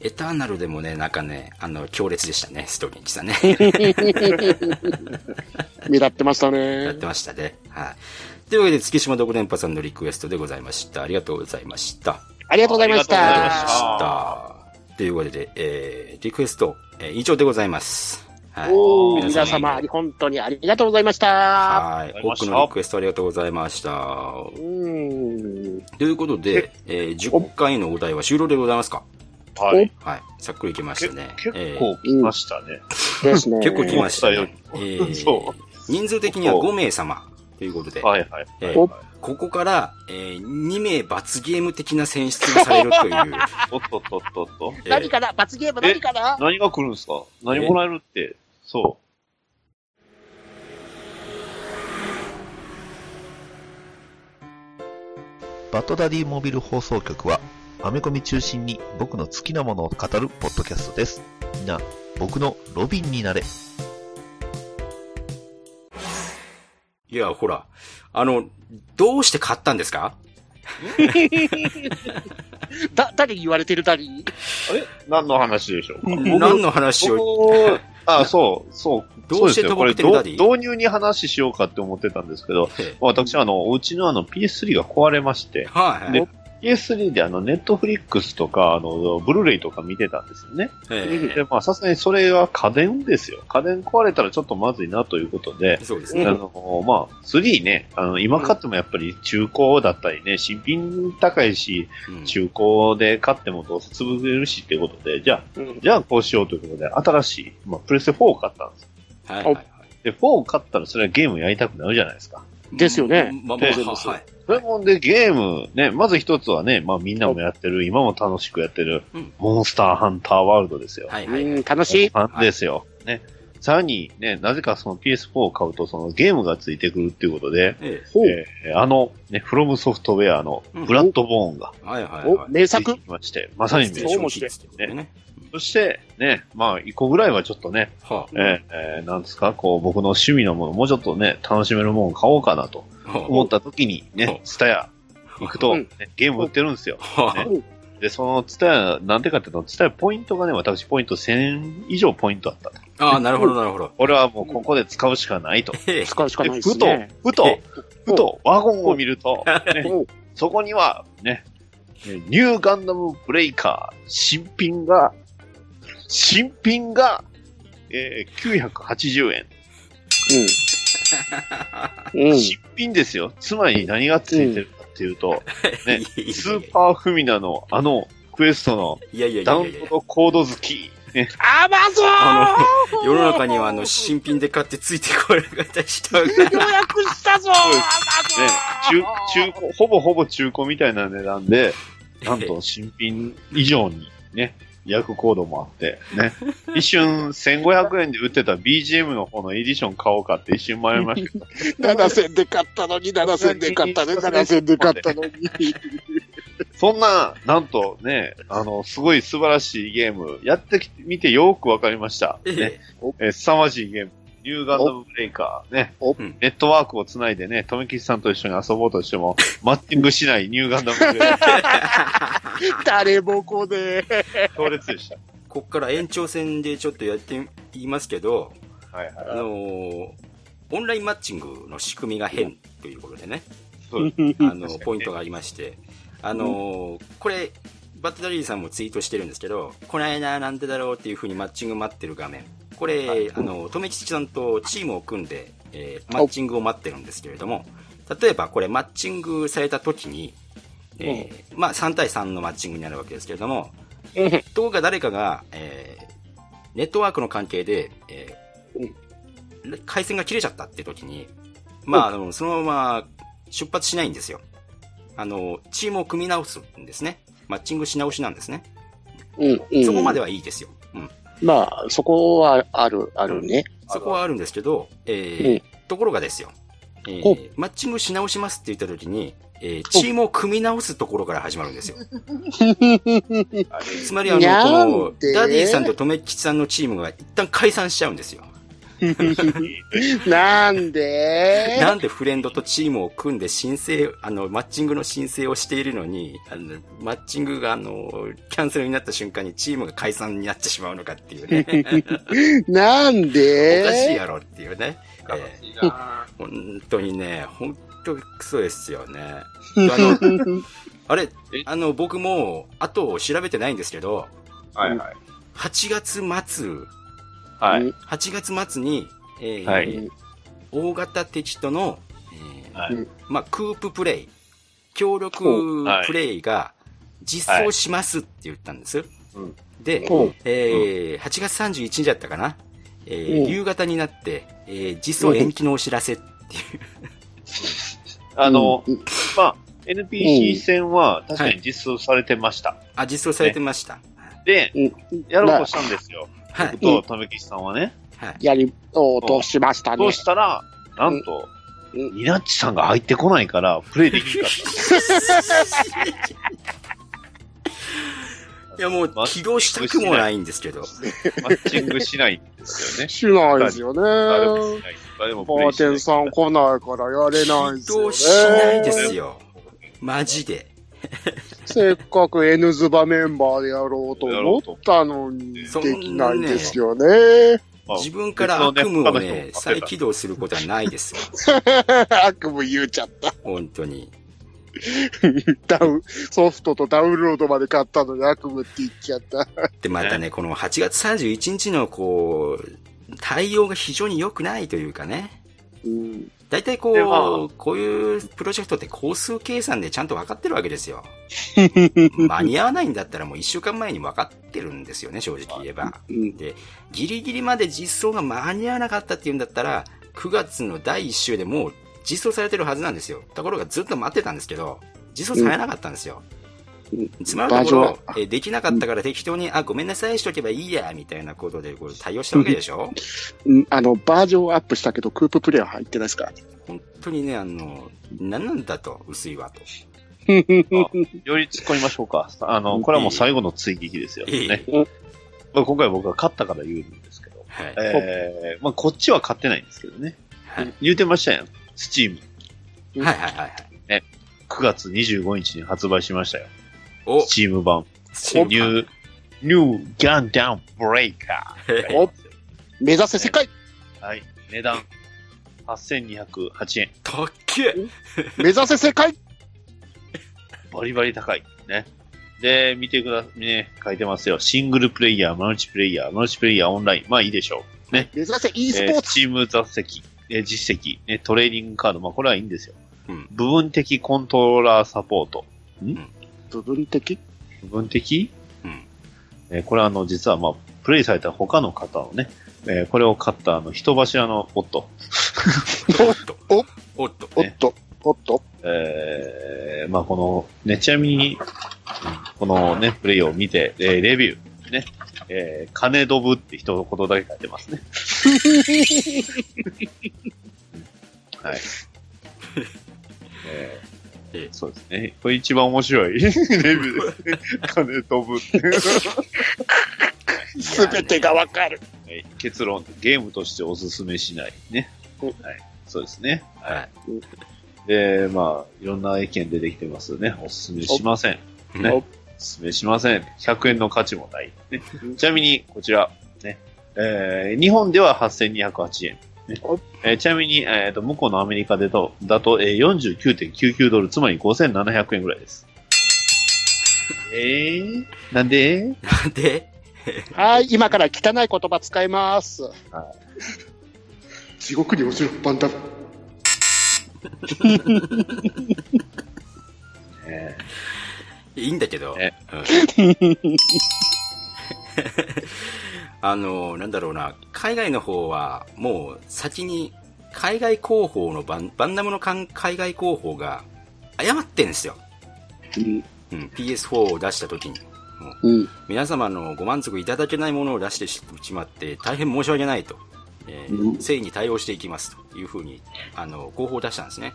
い。エターナルでもね、なんかね、あの、強烈でしたね、ストーリーキさんね。*laughs* 目立ってましたやっね。てましたね。はい。というわけで、月島独連覇さんのリクエストでございました。ありがとうございました。ありがとうございましありがとうございまた。した。というわけで、えー、リクエスト、えー以上でございます。はい。おー皆さん様、本当にありがとうございました。はい。多くのリクエストありがとうございました。うん。ということで、えー、10回のお題は終了でございますか？はい。はい。さっくりいきましたね。結えー *laughs* 構来ましたね。ですね。結構来ましたねえー、*laughs* 人数的には5名様ということで、はいはい。えーおここから、えー、2名罰ゲーム的な選出がされるという、*laughs* おっとっとっとっと。えー何かな？罰ゲーム何かな？何が来るんですか？何もらえるって。そバッドダディモビル放送局は、アメコミ中心に僕の好きなものを語るポッドキャストです。みんな、僕のロビンになれ。いや、ほら、あの、どうして買ったんですか？*laughs* だ、誰に言われてる誰に？あれ何の話でしょうか？何の話を？僕あ、そう、そう。どうしてとぼけてるダディどう導入に話しようかって思ってたんですけど、私、あの、お家のあの PS3 が壊れまして、はい。で PS3 であの、ネットフリックスとか、あの、ブルーレイとか見てたんですよね。えで、まあ、さすがにそれは家電ですよ。家電壊れたらちょっとまずいなということで、そうですね。あの、まあ、3ね、あの、今買ってもやっぱり中古だったりね、新品高いし、中古で買ってもどうせ潰れるしっていうことで、じゃあ、じゃあこうしようということで、新しい、まあ、プレステ4を買ったんです。はいはいはい。で、4を買ったらそれはゲームやりたくなるじゃないですか。ですよね。まあまあ、ではいはい。それもんでゲーム、ね、まず一つはね、まあみんなもやってる、今も楽しくやってる、モンスターハンターワールドですよ。はいうん、楽しい。ファンですよ。ね。さらにね、なぜかその PS4 を買うとそのゲームがついてくるっていうことで、ええーあの、ね、フロムソフトウェアのブラッドボーンがえはいはいおは、い。名作まして、まさに名そう面作白い。ね。そして、ね、まあ、一個ぐらいはちょっとね、はえーえーなんですか、こう、僕の趣味のもの、もうちょっとね、楽しめるものを買おうかなとあ。思った時にね、ツタヤ行くと、ね、ゲーム売ってるんですよ。はねで、そのツタヤ、なんでかっていうと、ツタヤポイントがね、私ポイント1000以上ポイントあったと。ああ、なるほどなるほど。俺はもうここで使うしかないと。ええ使うしかないですふとね。、ふと、ふと、ワゴンを見ると、ねおそこには、ね、ニューガンダムブレイカー、新品が、新品が、えー、980円。うん。うん。新品ですよ。つまり何がついてるかっていうと、ね、*laughs* スーパーフミナのあのクエストのいやいやいダウンやいやいやロードコード好き。ね、アマゾンあの、世の中にはあの、新品で買ってついてこれがた人が、*laughs* 予約したぞアねマゾン、中、中古、ほぼほぼ中古みたいな値段で、なんと新品以上にね、役コードもあって、ね。*laughs* 一瞬1500円で売ってた BGM の方のエディション買おうかって一瞬迷いました。*laughs* 7000で買ったのに、7000で買ったね、7000で買ったのに。*laughs* そんな、なんとね、あの、すごい素晴らしいゲーム、やってきみてよくわかりました。えね、えー凄まじいゲーム。ニューガンダムブレイカーねお。ネットワークをつないでね、富吉さんと一緒に遊ぼうとしても、マッチングしないニューガンダムブレイカー。*laughs* 誰もこね強烈でした。こっから延長戦でちょっとやって言いますけど、はいあのーオンラインマッチングの仕組みが変ということでね、あの、ポイントがありまして、あのーこれ、バッテダリーさんもツイートしてるんですけど、この間なんでだろうっていう風にマッチング待ってる画面。これ、あの、とめきちさんとチームを組んで、えーマッチングを待ってるんですけれども、例えばこれマッチングされた時に、えーまあ3対3のマッチングになるわけですけれども、どこか誰かが、えーネットワークの関係で、えー回線が切れちゃったって時に、まあ、あの、そのまま出発しないんですよ。あの、チームを組み直すんですね。マッチングし直しなんですね。うん、うん。そこまではいいですよ。うん。まあ、そこはある、あるね。そこはあるんですけど、えーところがですよ、えーマッチングし直しますって言った時に、えーチームを組み直すところから始まるんですよ。*laughs* つまりあの、この、で？ダディさんととめきちさんのチームが一旦解散しちゃうんですよ。*laughs* なんで？なんでフレンドとチームを組んで申請、あの、マッチングの申請をしているのに、あの、マッチングがあの、キャンセルになった瞬間にチームが解散になってしまうのかっていうね。*laughs* なんで？おかしいやろっていうね。えー本当にね、本当にクソですよね。あの、*laughs* あれ、あの、僕も、後を調べてないんですけど、はいはい。8月末、はい。8月末に、えーはい。大型敵との、えーはい。まあ、クーププレイ、協力はい。プレイが実装しますって言ったんです。うん。でえー8月31日だったかな、えーう。ん夕方になって、えー実装延期のお知らせっていう。*laughs* あの、うん。まあ、NPC 戦は確かに実装されてました。あ、実装されてました。で、うん。やろうとしたんですよ。はい僕と為吉さんはね。はい。やり、おうとしましたね。そうしたら、なんと、うんニナッチさんが入ってこないから、プレイできなかった。いやもう起動したくもないんですけど。マッチングしないんですよね。しないですよね。誰もしない。誰もプレイしないバーテンさん来ないからやれないですよね。起動しないですよ。マジで。*laughs* せっかく N ズバメンバーでやろうと思ったのに、できないですよね。自分から悪夢をね、再起動することはないですよ。*laughs* 悪夢言うちゃった。本当に。ダウン、ソフトとダウンロードまで買ったのに悪夢って言っちゃった。で、またね、この8月31日のこう、対応が非常に良くないというかね。うん。大体こう、こういうプロジェクトって工数計算でちゃんと分かってるわけですよ。*laughs* 間に合わないんだったらもう1週間前に分かってるんですよね、正直言えば。うんで、ギリギリまで実装が間に合わなかったっていうんだったら、9月の第1週でもう実装されてるはずなんですよ。ところがずっと待ってたんですけど、実装されなかったんですよ。つまるところバージョンは、えできなかったから適当に、あ、ごめんなさいしとけばいいや、みたいなことでこう対応したわけでしょ？うんあの、バージョンアップしたけど、クーププレイは入ってないですか？本当にね、あの、何なんだと、薄いわと。*laughs* より突っ込みましょうか。あの、これはもう最後の追撃ですよ。いいね。まあ今回僕は勝ったから言うんですけど。はい。えー、まあこっちは買ってないんですけどね。はい言うてましたやん。スチーム。はいはいはいはい。9月25日に発売しましたよ。お、スチーム版。ニュー、ニューガンダムブレイカー。*laughs* お目指せ世界はい。値段、8208円。たっけ目指せ世界 *laughs* バリバリ高い。ね。で、見てください。ね、書いてますよ。シングルプレイヤー、マルチプレイヤー、マルチプレイヤーオンライン。まあいいでしょう。ね。目指せ e スえー、ポーツ、チーム座席、えー実績、ね、トレーディングカード。まあこれはいいんですよ。うん。部分的コントローラーサポート。部分的？部分的？うん。えーこれはあの、実はまあ、プレイされた他の方をね、えーこれを買ったあの、人柱の夫、おっと。おおっと。おっと、おっと？えーまあこの、ね、ちなみに、うんこのね、プレイを見て、えーレビュー、ね、えー金ドブって一言だけ書いてますね。*laughs* はい。*laughs* えーええそうですね。これ一番面白い *laughs* レビューですね。金ドブって。すべてがわかる。はい結論、ゲームとしておすすめしない。ね。はい。そうですね。はい。で、まあ、いろんな意見出てきてますね。おすすめしません。ね。おおすすめしません。100円の価値もない。ね、ちなみに、こちら、ね。えー日本では8208円。ねえーちなみに、えーと、向こうのアメリカでと、だと、えー、49.99ドル、つまり5700円ぐらいです。えー、なんで？なんで？はい、今から汚い言葉使います。地獄に落ちるバンダム。えいいんだけど。えうんあの、なんだろうな、海外の方は、もう先に、海外広報のバン、バンダムの海外広報が、謝ってんですよ。うん。うん、PS4 を出した時に。もううん。皆様のご満足いただけないものを出してしまって、大変申し訳ないと。えーうん誠意に対応していきますというふうに、あの、広報を出したんですね。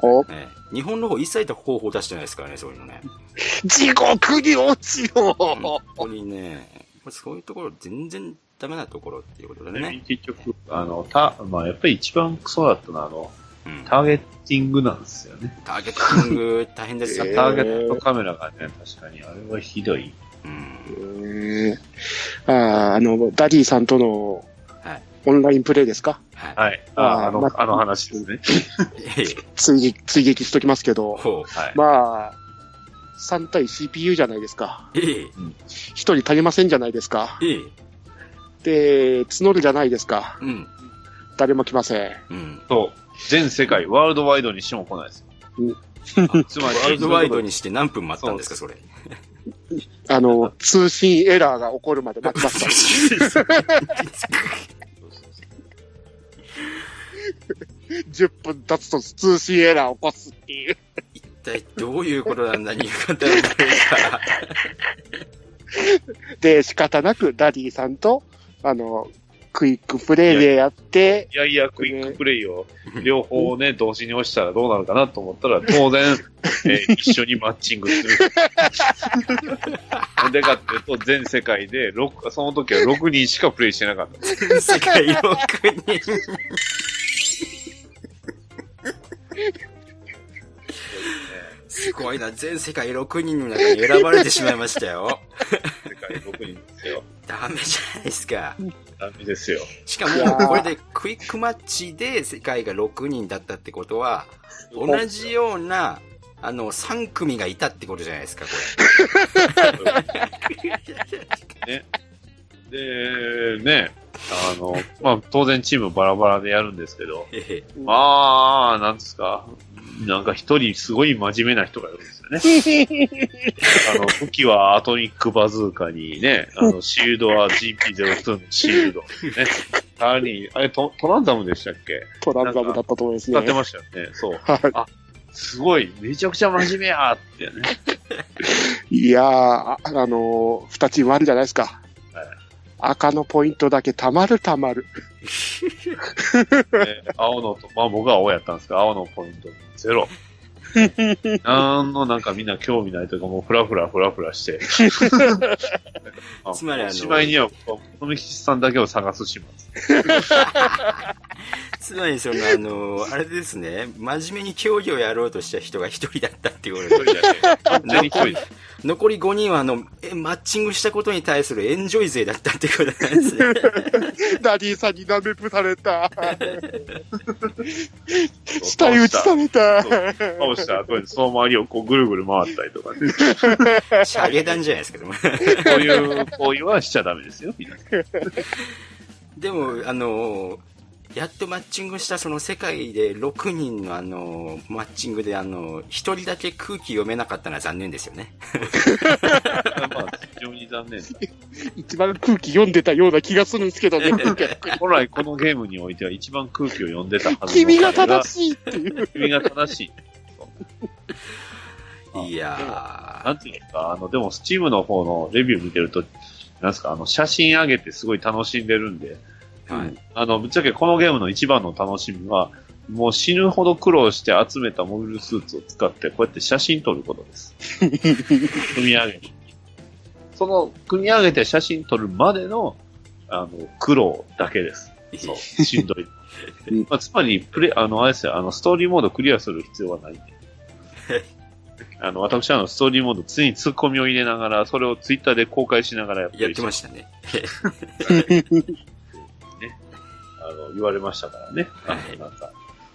おえー日本の方一切広報を出してないですからね、そういうのね。*laughs* 地獄に落ちろ本当にね、そういうところ全然ダメなところっていうことでーね。結局、あの、た、まあ、やっぱり一番クソだったのは、あの、うん、ターゲッティングなんですよね。ターゲッティング大変ですよ。えターゲットカメラがね、確かにあれはひどい。うん。えー、あーあの、ダディさんとのはい。オンラインプレイですか？はい。はい。ああーま、あのあの話ですね。ええ追撃、追撃しときますけど、ほう。はい。まあ、3対 CPU じゃないですか。ええ1人足りませんじゃないですか。ええで、募るじゃないですか。うん。誰も来ません。うん。そう。全世界、ワールドワイドにしても来ないですよ。つまり、ワールドワイドにして何分待ったんですか、それ。あの、通信エラーが起こるまで待ちました。*laughs* 10分経つと通信エラーを起こすっていう。一体どういうことなんだ、新潟の。*laughs* で、仕方なくダディさんと、あの、クイックプレイでやって、いやいや、クイックプレイを両方ね、同時に押したらどうなるかなと思ったら、当然、えー一緒にマッチングする。な *laughs* んでかっていうと、全世界で6、その時は6人しかプレイしてなかった。世界6人。すごいな。全世界6人の中に選ばれてしまいましたよ。世界6人ですよ。ダメじゃないですか。ダメですよ。しかも、これでクイックマッチで世界が6人だったってことは、同じような、あの、3組がいたってことじゃないですか、こね。で、ね、あの、まあ、当然チームバラバラでやるんですけど、れ。まあ、なんですか、なんか一人すごい真面目な人がいるんですよね。*laughs* あの、武器はアトミックバズーカにね、あの、シールドは GP02 のシールド。ね。さらに、あれト、トランザムでしたっけ？トランザムだったと思いますね使って。ましたよね。そう。*laughs* はいあ、すごい、めちゃくちゃ真面目やーってね。いやー、ああのー、二チームあるじゃないですか。はい赤のポイントだけたまるたまる。青のと、まあ僕は青やったんですけど、青のポイントゼロ。なんのなんかみんな興味ないというか、もうフラフラフラフラして。*laughs* つまりあのしまいには、富吉さんだけを探すします。*laughs* つまりその、あの、あれですね、真面目に競技をやろうとした人が一人だったっていうことで、完全に一人です。残り *laughs* 5人はあの、えマッチングしたことに対するエンジョイ勢だったってことなんですね。ダディさんにナメプされた。舌打ちされた。倒した後にその周りをこうぐるぐる回ったりとかね。*laughs* シャゲダンじゃないですけども。こういう行為はしちゃダメですよ、みんな。*laughs* でも、あの、やっとマッチングしたその世界で6人のあの、マッチングであの、1人だけ空気読めなかったのは残念ですよね。*laughs* まあ、非常に残念。一番空気読んでたような気がするんですけどね。本来このゲームにおいては一番空気を読んでたはずの君が彼正しいっていう。君が正しい。*laughs* いやなんていうか、あの、でも、スチームの方のレビュー見てると、なんですか、あの、写真上げてすごい楽しんでるんで、ー、はい。あの、ぶっちゃけこのゲームの一番の楽しみは、もう死ぬほど苦労して集めたモビルスーツを使って、こうやって写真撮ることです。*laughs* 組み上げる。その、組み上げて写真撮るまでの、あの、苦労だけです。そう、*laughs* しんどい。まあ、つまり、プレ、あの、あれですよ、あの、ストーリーモードクリアする必要はないんで。あの、私はあの、ストーリーモード、常にツッコミを入れながら、それをツイッターで公開しながらやったやってましたね。あの、言われましたからね。はいあのなんか、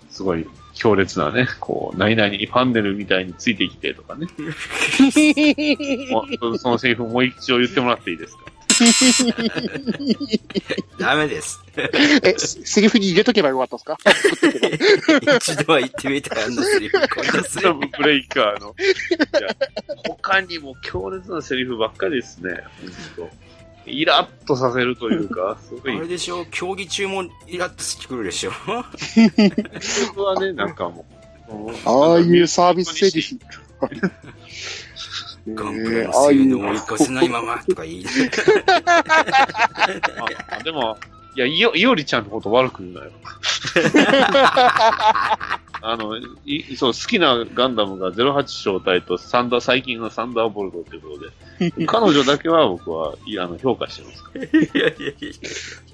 すごい強烈なね、こう、何々にファンネルみたいについてきてとかね。*laughs* もうそのセリフもう一度言ってもらっていいですか？*laughs* ダメです。*laughs* え、セリフに入れとけばよかったですか？*laughs* 一度は言ってみたいあんなセリフ、こんなセリフラブブレイカーの。いや、他にも強烈なセリフばっかりですね。イラッとさせるというか、すごいあれでしょ？競技中もイラッとしてくるでしょ？僕はね、なんかもう。もうああいうサービス精神。ガンプラの性能を活かせないままとか言い、*laughs* あでも、いや、いよ、いおりちゃんのこと悪く言うなよ。*laughs* あの、い、そう、好きなガンダムが08正体とサンダー、最近のサンダーボルトということで、*laughs* 彼女だけは僕は、いや、あの、評価してます。いやいやいや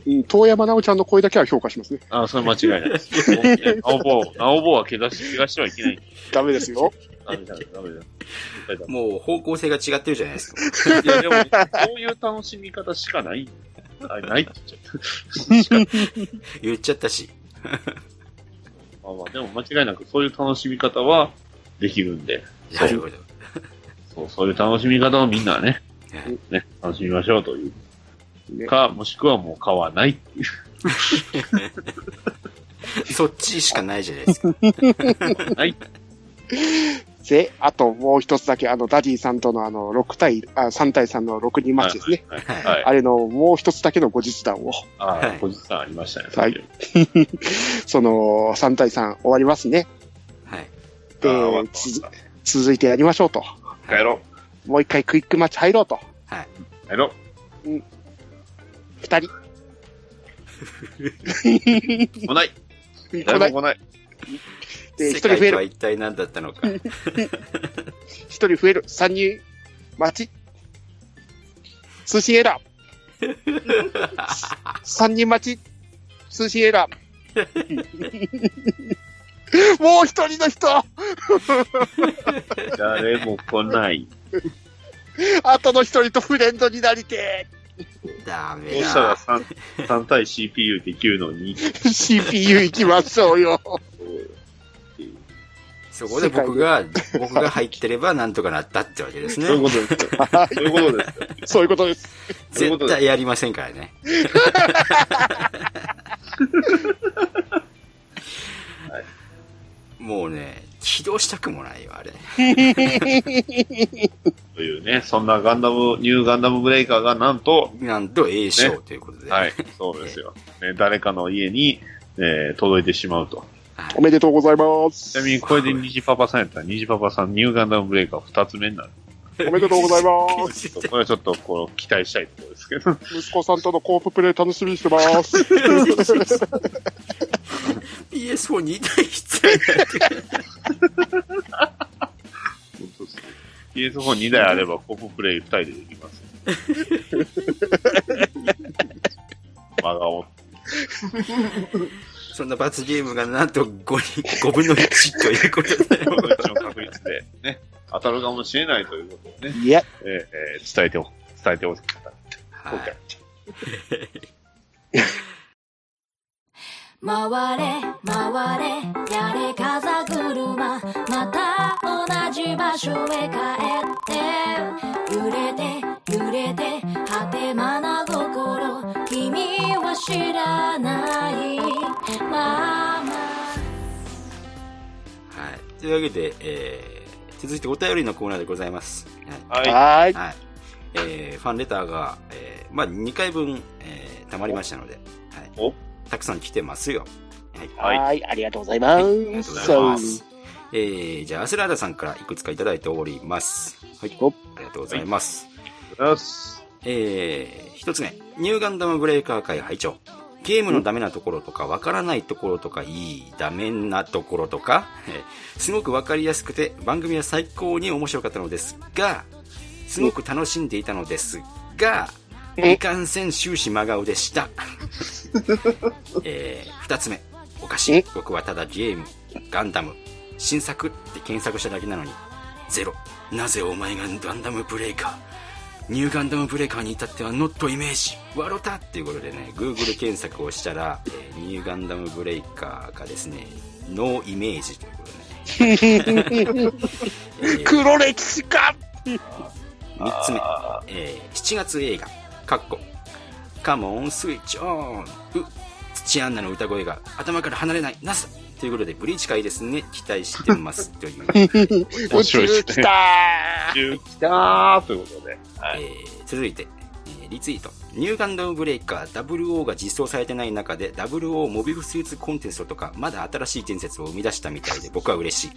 うん遠山奈緒ちゃんの声だけは評価しますね。あそれ間違いないです。青棒、青棒は怪我し、怪我してはいけない。ダメですよ。ダメだ、ダメだ。絶対ダメもう方向性が違ってるじゃないですか。いや、でも、そういう楽しみ方しかない。あないって言っちゃった。言っちゃったし。まあまあ、でも間違いなくそういう楽しみ方はできるんで、なるほど。そう、そういう楽しみ方をみんなね、はいね、楽しみましょうという。ねか、もしくはもう買わないっていう。*laughs* そっちしかないじゃないですか。*laughs* ない。で、あともう一つだけ、あの、ダディさんとのあの、6対、あ、3対3の6人マッチですね。はい。はいはい。あれのもう一つだけの後日談を、ああ、はい小実さんありましたね。はいその、3対3終わりますね。はい。でつ続いてやりましょうと。帰ろもう一回クイックマッチ入ろうと。はい。う。帰ろ二人。*laughs* う。*laughs* 来ない。来ない。来ない。で、一人増える。一体何だったのか。一人増える。三人待ち。通信エラー。三人待ち。通信エラー。もう一人の人誰も来ない。後の一人とフレンドになりてダメそうしたらだ。3, 3対 CPU できるのに。*laughs* ー CPU 行きましょうよ。そこで僕が、僕が入ってればなんとかなったってわけですねそう。いうことですよ。そういうことですよ。そういうことです。絶対やりませんからね。*laughs* もうね、起動したくもないよ、あれ。というね、そんなガンダム、ニューガンダムブレイカーがなんと、なんと A 賞ということで。はい、そうですよ。ね、誰かの家に、えー届いてしまうと。おめでとうございます。ちなみにこれで虹パパさんやったら、虹パパさんニューガンダムブレイカー二つ目になる。おめでとうございます。これはちょっとこう期待したいところですけど。息子さんとのコーププレイ楽しみにしてます。PS42 台必要になってくる PS4 2台あればコーププレイ2人でできます。*laughs* 真顔。そんな罰ゲームがなんと5人、5分の1ということで。このうちの確率でね、当たるかもしれないということをね、いや、えーえー伝えてお、伝えておきたかった。はい。回れ回れやれ風車。また同じ場所へ帰って。揺れて揺れて果てまな心君は知らないままはい。というわけで、えー、続いてお便りのコーナーでございます。はい。はい。はい。えー、ファンレターが、えー、まあ2回分、えー、溜まりましたので、はい。おたくさん来てますよ。はいはい、ありがとうございまありがとうごす。ざいます。えー、じゃあ、アスラーダさんからいくつかいただいております。はい。おありがとうございます。よし。えー、一つ目、ニューガンダムブレイカー会拝聴ゲームのダメなところとか、わからないところとか、いいダメなところとか、え *laughs* ーすごくわかりやすくて、番組は最高に面白かったのですが、すごく楽しんでいたのですが、いかんせん終始真顔でした。*laughs* えー、二つ目、おかしい。僕はただゲーム、ガンダム、新作って検索しただけなのに、ゼロ。なぜお前がガンダムブレイカーニューガンダムブレイカーに至ってはノットイメージ。ワロタっていうことでね Google 検索をしたら、えーニューガンダムブレイカーがですねノーイメージということでね、え *laughs* ー黒歴史か！3つ目、えー7月映画、カッコ、カモンスイッチオン、う、土アンナの歌声が頭から離れない、ナスということで、ブリーチ会ですね、期待してます、という。面白いですね宇宙来た宇宙来たー *laughs* ということで。はい。えー続いて、えーリツイート。ニューガンダムブレイカー WO が実装されてない中で WO モビルスーツコンテストとかまだ新しい伝説を生み出したみたいで僕は嬉しい。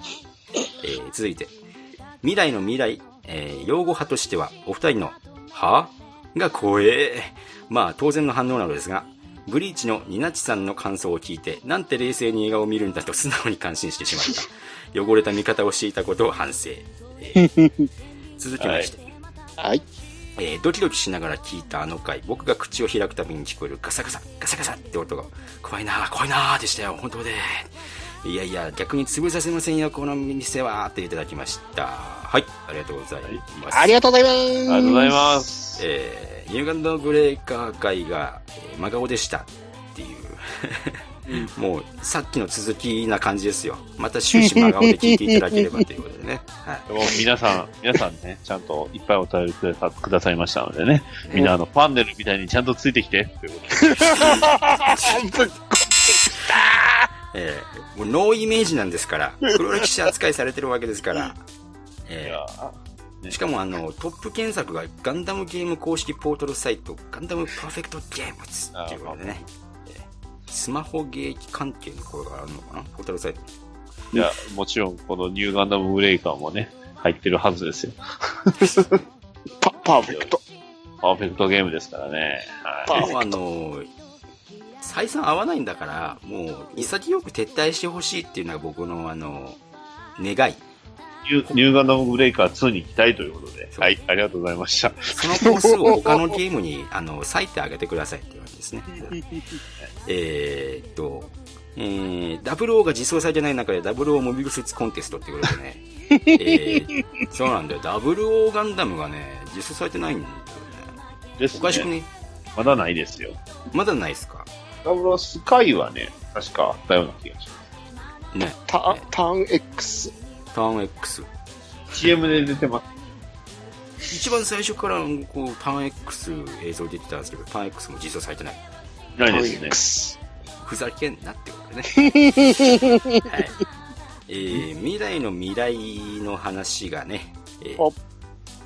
えー続いて、未来の未来、えー用語派としてはお二人の、は？が怖え。まあ当然の反応なのですが、ブリーチのニナチさんの感想を聞いて、なんて冷静に映画を見るんだと素直に感心してしまった。*laughs* 汚れた見方をしていたことを反省。えー *laughs* 続きまして、はい。えードキドキしながら聞いたあの回、僕が口を開くたびに聞こえるガサガサ、ガサガサって音が、怖いなー怖いなーでしたよ、本当で。いやいや、逆に潰させませんよ、この店は、っていただきました。はい、ありがとうございます。ありがとうございます。ありがとうございます。えー、ニューガンダムブレーカー会が、えー真顔でしたっていう。もう、さっきの続きな感じですよ。また終始真顔で聞いていただければということでね。はい。でも皆さん、皆さんね、ちゃんといっぱいお便りくださくださいましたのでね、みんなあの、パンネルみたいにちゃんとついてきて、ということで。えーもうノーイメージなんですから、黒歴史扱いされてるわけですから、えーしかもあの、トップ検索がガンダムゲーム公式ポータルサイト、ガンダムパーフェクトゲームズっていうことでね、えースマホゲー機関係の声があるのかな？ポータルサイト。いや、もちろん、このニューガンダムブレイカーもね、入ってるはずですよ。*laughs* パ、パーフェクト。パーフェクトゲームですからね。はい。もうあの、採算合わないんだから、もう潔く撤退してほしいっていうのが僕のあの、願い。ニューニューガンダムブレイカー2に行きたいということで。はい、ありがとうございました。そのコストを他のゲームに、あの、割いてあげてくださいっていう感じですね。*laughs* えーっと、えー、ダブルオーが実装されてない中でダブルオーモビルスーツコンテストっていうことでね、えー、そうなんだよ。ダブルオーガンダムがね、実装されてないんだよね。ですおかしくね？まだないですよ。まだないですか？ダブルスカイはね、確かあったような気がします。ね。タターン X。ターン X。CM で出てます。一番最初からこうターン X 映像出てたんですけど、ターン X も実装されてない。ないですね。ふざけんなってことでね。はい。えー、未来の未来の話がね、えー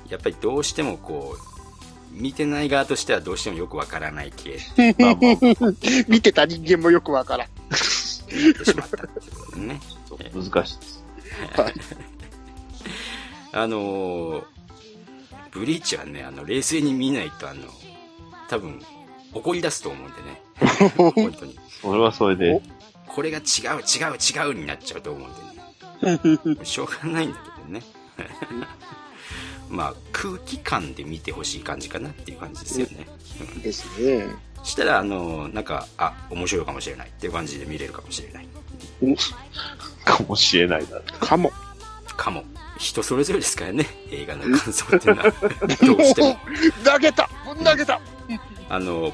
やっぱりどうしてもこう、見てない側としてはどうしてもよくわからない系まあまあ見てた人間もよくわからん。なってしまったってことでね。難しいです。あのーブリーチはね、あの、冷静に見ないと、あの、多分、怒り出すと思うんでね。*laughs* 本当に。それはそれで。これが違う、違う、違うになっちゃうと思うんでね。*laughs* しょうがないんだけどね。*laughs* まあ、空気感で見てほしい感じかなっていう感じですよね。うんですね。したら、あの、なんか、あ、面白いかもしれないっていう感じで見れるかもしれない。*laughs* かもしれないな。かも。かも。人それぞれですからね、映画の感想っていうのは。*laughs* どうしても。*laughs* 投げた投げたあの、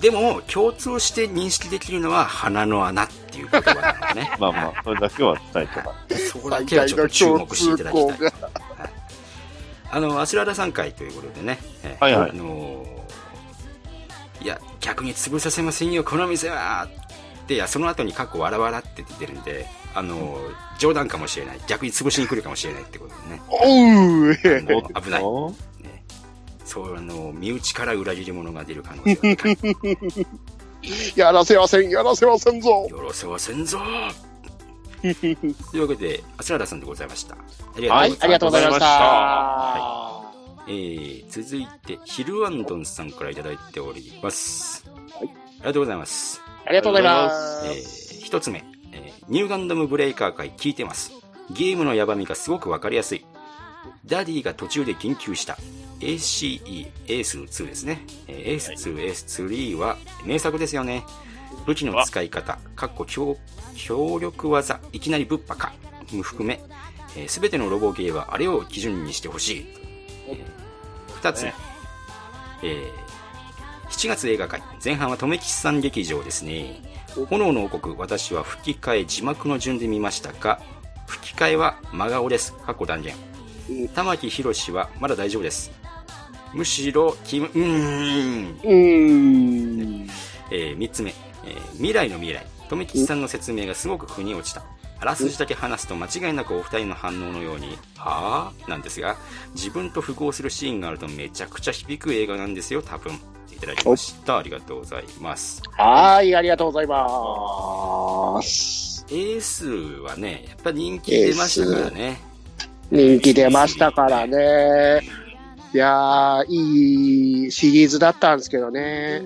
でも、共通して認識できるのは鼻の穴っていう言葉なのね。まあまあ、それだけは伝えてます。そこだけはちょっと注目していただきたい。あの、アスララさん会ということでね。えはいはいあのーいや、逆に潰させませんよ、この店はで、いや、その後にかっこわらわらって出てるんで、あのー冗談かもしれない。逆に潰しに来るかもしれないってことでね。おう危ない。ねそう、あの、身内から裏切り者が出る可能性が高い。やらせません、やらせませんぞ。よろせませんぞというわけで、アスララさんでございました。あはい、ありがとうございました。えー、続いて、ヒルアンドンさんからいただいております。ありがとうございます。ありがとうございます。えー、一つ目、えーニューガンダムブレイカー回聞いてます。ゲームのヤバみがすごくわかりやすい。ダディが途中で言及した。ACE エース2ですね。えーエース2、エース3は名作ですよね。武器の使い方、かっこ強強力技、いきなりぶっぱか、も含め、す、べ、てのロボゲーはあれを基準にしてほしい。えー二つ目、えー7月映画会、前半は留吉さん劇場ですね。炎の王国、私は吹き替え字幕の順で見ましたが、吹き替えは真顔です。過去断言。玉木宏はまだ大丈夫です。むしろ、キム、うーん。うーん。えー、3つ目、えー未来の未来留吉さんの説明がすごく腑に落ちたあらすじだけ話すと間違いなくお二人の反応のように「はあ?」なんですが自分と符合するシーンがあるとめちゃくちゃ響く映画なんですよ多分いただきましたありがとうございますはい、ありがとうございます。エースはねやっぱ人気出ましたからね人気出ましたからね。いやー、いいシリーズだったんですけどね。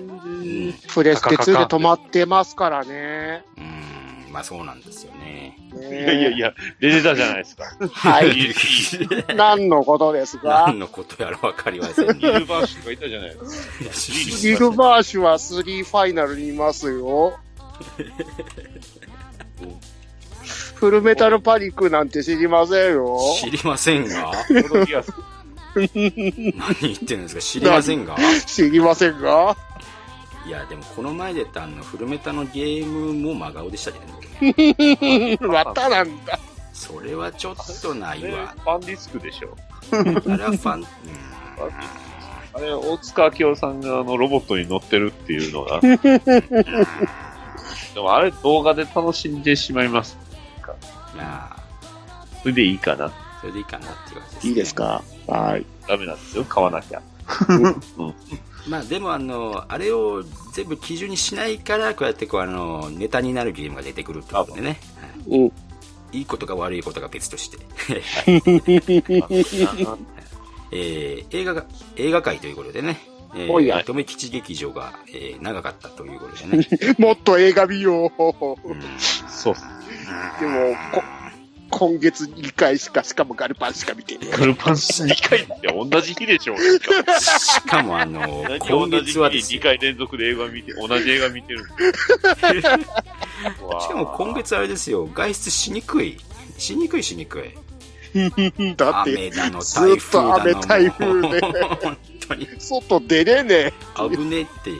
プレステ2で止まってますからね。うんまあそうなんですよねいやいやいや、出てたじゃないですか。はい。いい何のことですか？何のことやら分かりません。ねニルバーシュがいたじゃないですか。ギルバーシュは3ファイナルにいますよ。フルメタルパニックなんて知りませんよ。知りませんが？何言ってるんですか？知りませんが？*laughs* 知りませんが？いやでもこの前でたあのフルメタのゲームも真顔でしたけどね *laughs* またなんだ。それはちょっとないわファンディスクでしょ。あれはファンあれ、大塚明夫さんがあのロボットに乗ってるっていうのが。でもあれ動画で楽しんでしまいます。まあそれでいいかな。それでいいかなっていう感じです、いいですか？はい。ダメなんですよ。買わなきゃ。*laughs* まあでもあのあれを全部基準にしないからこうやってこうあのネタになるゲームが出てくるってことでね、はいうん。い。いことか悪いことか別として、えー映画が映画界ということでね、えおいや。ー、留吉劇場が、えー長かったということでね、*laughs* もっと映画見よう。そう。でも、こ今月2回しか、しかもガルパンしか見てねガルパン2回って同じ日でしょう。しかもあの何今同じ日に月はです2回連続で映画見て、同じ映画見てる *laughs* しかも今月あれですよ、外出しにくい。しにくいしにくい。だって、雨だの、ずっ台風だの。と雨台風で、*laughs* 本当に。外出れね危ねえって、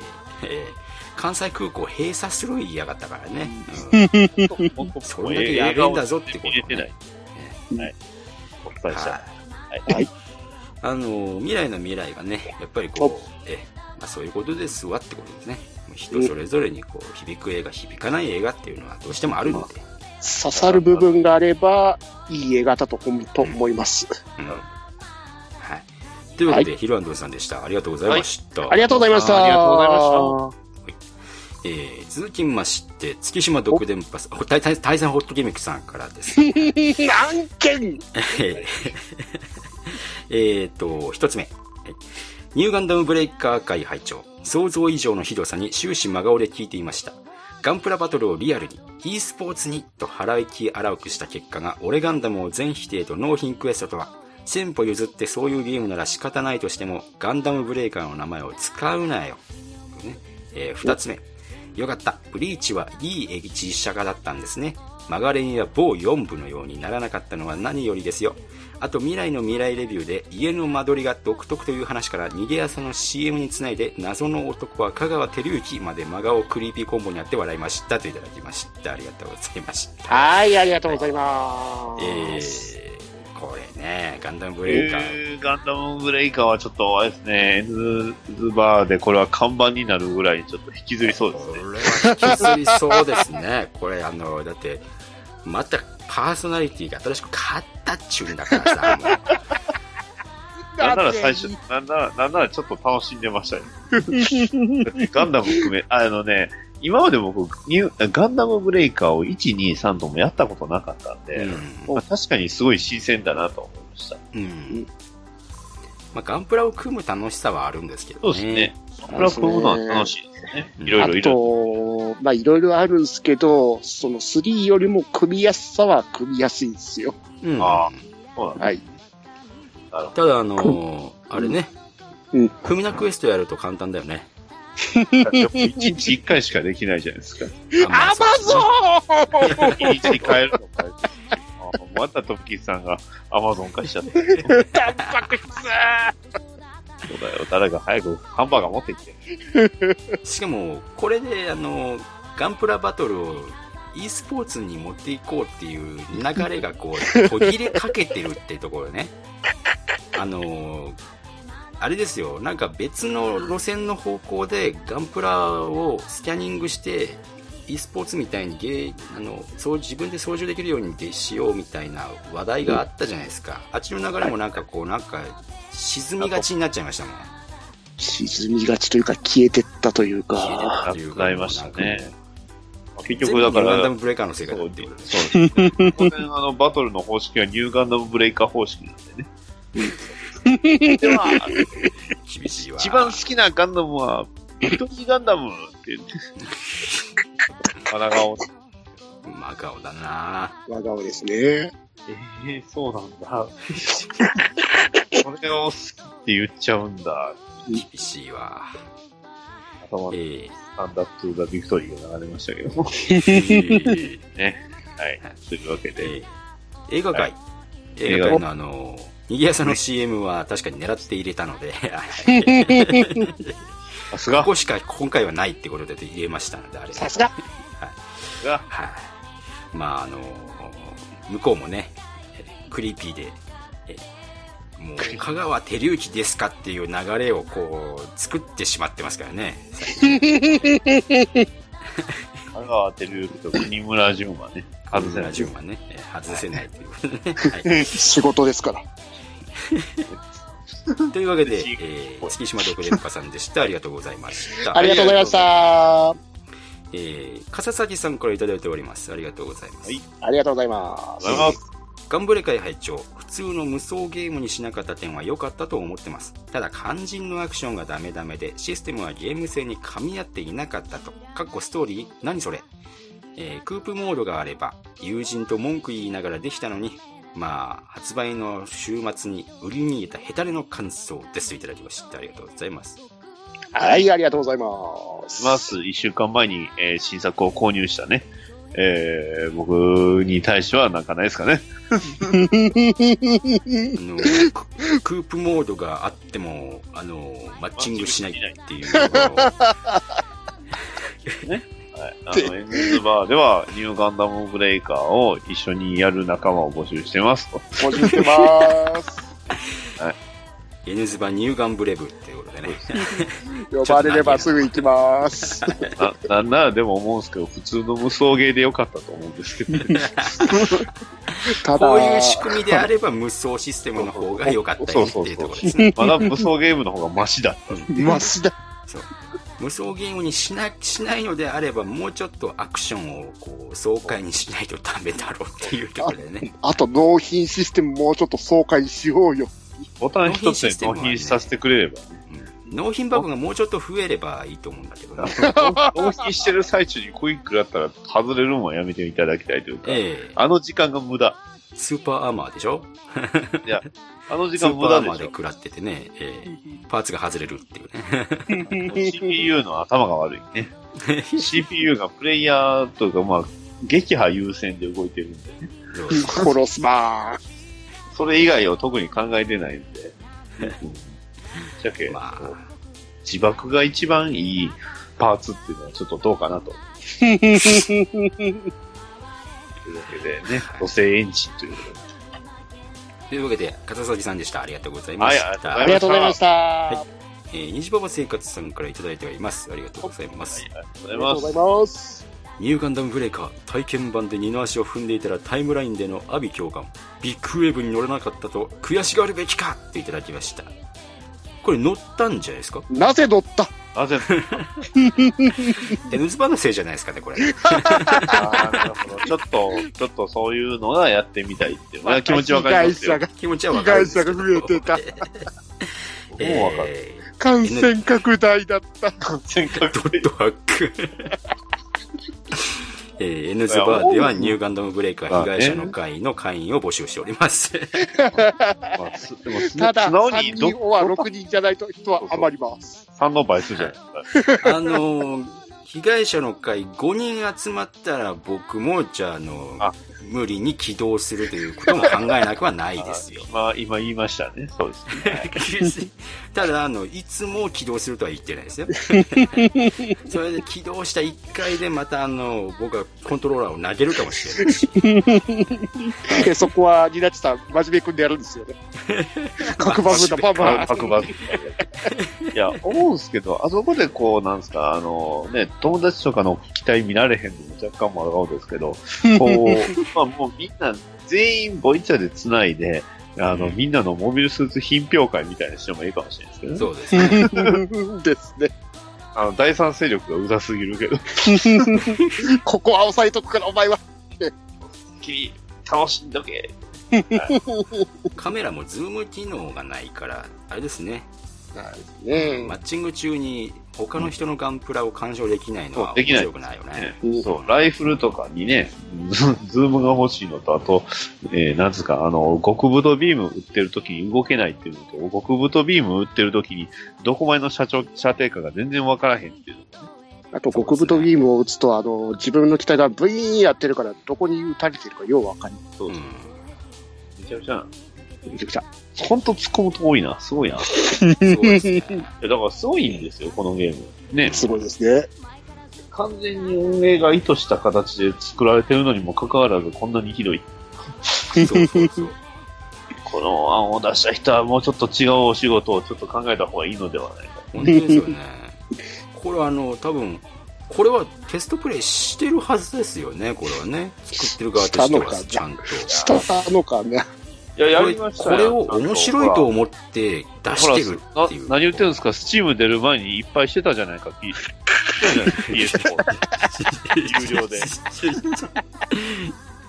えー関西空港閉鎖する言いやがったからね。うんそれだけやべえんだぞってこと見れてない。はい。お伝えした。はい。はいあの、未来の未来がね、やっぱりこう、えまあ、そういうことですわってことですね。人それぞれにこう、響く映画、響かない映画っていうのはどうしてもあるので。刺さる部分があれば、いい映画だと思と思います。うんはい。というわけで、ヒロアンドンさんでした。ありがとうございました。ありがとうございました。ありがとうございましたえー、続きまして、月島独電波さん、おタイタイタイザンホットギミックさんからです。*laughs* 何件？え *laughs* ーえーと、一つ目。はいニューガンダムブレイカー会会長。想像以上のひどさに終始真顔で聞いていました。ガンプラバトルをリアルに、e スポーツにと腹いき荒くした結果が、俺ガンダムを全否定と納品クエストとは、先歩譲ってそういうゲームなら仕方ないとしても、ガンダムブレイカーの名前を使うなよ。ねえー二つ目。よかった。ブリーチはいい実写化だったんですね。曲がれには某4部のようにならなかったのは何よりですよ。あと未来の未来レビューで家の間取りが独特という話から逃げ朝の CM につないで謎の男は香川照之まで真顔クリーピーコンボにあって笑いましたといただきました。ありがとうございました。はい、ありがとうございます。えー、これね、ガンダムブレイカー。えーガンダムブレイカーはちょっとあれですね、N ズバーでこれは看板になるぐらいにちょっと引きずりそうですね。これは引きずりそうですね。これあの、だって、またパーソナリティが新しく変わったっちゅうんだからさ、*laughs* なんなら最初、なんなら、なんならちょっと楽しんでましたよ。だってガンダム含め、あのね、今まで僕、ニューガンダムブレイカーを1、2、3ともやったことなかったんで、まあ確かにすごい新鮮だなと思いました。うん。まあ、ガンプラを組む楽しさはあるんですけどね。そうですね。ガンプラ組むのは楽しいですね。いろいろいあろ。と、まあいろいろあるんですけど、その3よりも組みやすさは組みやすいんですよ。うん。ああ、そうなんだ。はい。ただ、あのーあれね、うん。フミナクエストやると簡単だよね。でも1日1回しかできないじゃないですか。アマゾン1日に変えるのか。あまたトッキーさんがアマゾン化しちゃった。タンパク質そうだよ。誰か早くハンバーガー持ってきて。しかも、これで、あのガンプラバトルを e スポーツに持っていこうっていう流れがこう、途切れかけてるってところね。あのあれですよ、なんか別の路線の方向でガンプラをスキャニングして、e スポーツみたいにゲーあのそう自分で操縦できるようにでしようみたいな話題があったじゃないですか。あっちの流れもなんかこう、なんか沈みがちになっちゃいましたもん。沈みがちというか消えてったという消えてかっ、たというかなりましたね。結全局だから、部ガンダムブレイカーのせいかだっていう。そうです。当然あの、バトルの方式はニューガンダムブレイカー方式なんでね。*laughs* では、厳しいわ。一番好きなガンダムは、ビクトリーガンダムって言って、鼻顔。真顔だな真顔ですね。ええそうなんだ。それを好きって言っちゃうんだ。厳しいわ。頭にえースタンダップザビクトリーが流れましたけども。*laughs* ね。はい。というわけで。えー映画界、映画界のあの、にぎやさの CM は確かに狙って入れたので、*laughs* さすがここしか今回はないってことで入れましたので、あれ。さすがが、はい。まああの、向こうもね、えクリーピーで、えもう、香川照之ですかっていう流れをこう、作ってしまってますからね。*laughs* 香川照之と国村淳はね、外せない。順はね、えー外せないということでね。*laughs* はい仕事ですから。*laughs* というわけで、えー、月島独電波さんでした。ありがとうございました。ありがとうございました。えー、笠崎さんからいただいております。ありがとうございます。ありがとうござい。ありがとうございます。ガンブレ会拝聴普通の無双ゲームにしなかった点は良かったと思ってます。ただ肝心のアクションがダメダメで、システムはゲーム性に噛み合っていなかったと。かっこストーリー？何それ？えー、クープモードがあれば、友人と文句言いながらできたのに、まあ、発売の週末に売りに入れたヘタレの感想ですといただきました。ありがとうございます。はい、ありがとうございます。まず、一週間前に、えー新作を購入したね、えー、僕に対してはなんかないですかね。*laughs* あのククープモードがあっても、あの、マッチングしないっていうところはい。あの、エンズバーでは、ニューガンダムブレイカーを一緒にやる仲間を募集してますと。募集してます。*laughs* はい。エヌズバニューガンブレブっていうことでね。*laughs* 呼ばれればすぐ行きます。*laughs* な、なんならでも思うんですけど、普通の無双ゲーでよかったと思うんですけど、ね。ただ、こういう仕組みであれば無双システムの方が良かったよっていうところですね。まだ無双ゲームの方がマシだった。マシだ。そう無双ゲームにしなしないのであれば、もうちょっとアクションをこう爽快にしないとダメだろうっていうところでね。*laughs* あと納品システムもうちょっと爽快にしようよ。ボタン一つで納品させてくれれば、納品バグがもうちょっと増えればいいと思うんだけどね。納品 *laughs* してる最中にクイックだったら外れるのはやめていただきたいというか、ええあの時間が無駄。スーパーアーマーでしょ？いや、あの時スー間無パーアーマーで駄でしょ。食らっててね、ええパーツが外れるっていうね。CPU の頭が悪いね。*laughs* CPU がプレイヤーというか、まあ、撃破優先で動いてるんでね。殺すまー。それ以外を特に考えてないんで。じゃけ、*laughs* 自爆が一番いいパーツっていうのはちょっとどうかなと。*laughs* というわけでね、土星エンジンということで。というわけで、片崎さんでした。ありがとうございました。はいありがとうございましたはい。えー、虹パパ生活さんからいただいております。ありがとうございます。ありがとうございます。ニューガンダムブレイカー体験版で二の足を踏んでいたらタイムラインでの阿鼻教官ビッグウェーブに乗らなかったと悔しがるべきかっていただきましたこれ乗ったんじゃないですか？なぜ乗った？なぜ N ズバのせいじゃないですかねこれ *laughs* あーなるほど。ちょっと、ちょっとそういうのがやってみたいっていうのは気持ちわかりますよ。気持ちはわかるん被ですけど害者が増えてた。もうわかる。え感染拡大だった。感染拡ー、ドットハックえー、N ズバーではニューガンダムブレイカー被害者の会の会員を募集しております。*laughs* ただ、素直3にど人は6人じゃないと人は余ります。3の倍数じゃないですか。あのー被害者の会5人集まったら僕も、じゃあ、あのー無理に起動するということも考えなくはないですよ。まあ、今言いましたね。そうですね。*laughs* ただ、あの、いつも起動するとは言ってないですよ。*laughs* それで起動した1回でまた、あの、僕はコントローラーを投げるかもしれないし。でそこは、ニナチさん、真面目くんでやるんですよね。角バグだ、パンパン。角バグ。いや、思うんですけど、あそこでこう、なんですか、あの、ね、友達とかの期待見られへんのも若干もあるですけど、こう、*laughs* まあもうみんな、全員ボイチャで繋いで、あの、みんなのモビルスーツ品評会みたいにしてもいいかもしれないですけどね。そうですね。*laughs* ですね。あの、第三勢力がうざすぎるけど、*laughs* ここは押さえとくから、お前は。君、楽しんどけ。カメラもズーム機能がないから、あれですね。ねマッチング中に他の人のガンプラを鑑賞できないのはそうできない面白くないよね。そう、ライフルとかにね、ズズームが欲しいのと、あと、えー、なんつうか、あの、極太ビーム撃ってる時に動けないっていうのと、極太ビーム撃ってる時に、どこまでの射程射程かが全然わからへんっていうの。あと、極太ビームを撃つと、あの、自分の機体がブイーンやってるから、どこに撃たれてるかようわかんない。そうそう。めちゃくちゃ、めちゃくちゃ。ほんと突っ込むと多いな。すごいな。そうですね。いやだからすごいんですよ、このゲーム。ね。すごいですね。完全に運営が意図した形で作られてるのにもかかわらず、こんなにひどい。そうそうそう。この案を出した人はもうちょっと違うお仕事をちょっと考えた方がいいのではないか。本当ですよね。これはあの、多分、これはテストプレイしてるはずですよね、これはね。作ってる側としては、ちゃんと。したのかね。いや、やりましたこれを面白いと思って出してるっていう。な何言ってるんですか？スチーム出る前にいっぱいしてたじゃないか、P。PS4 って。有料で。*laughs*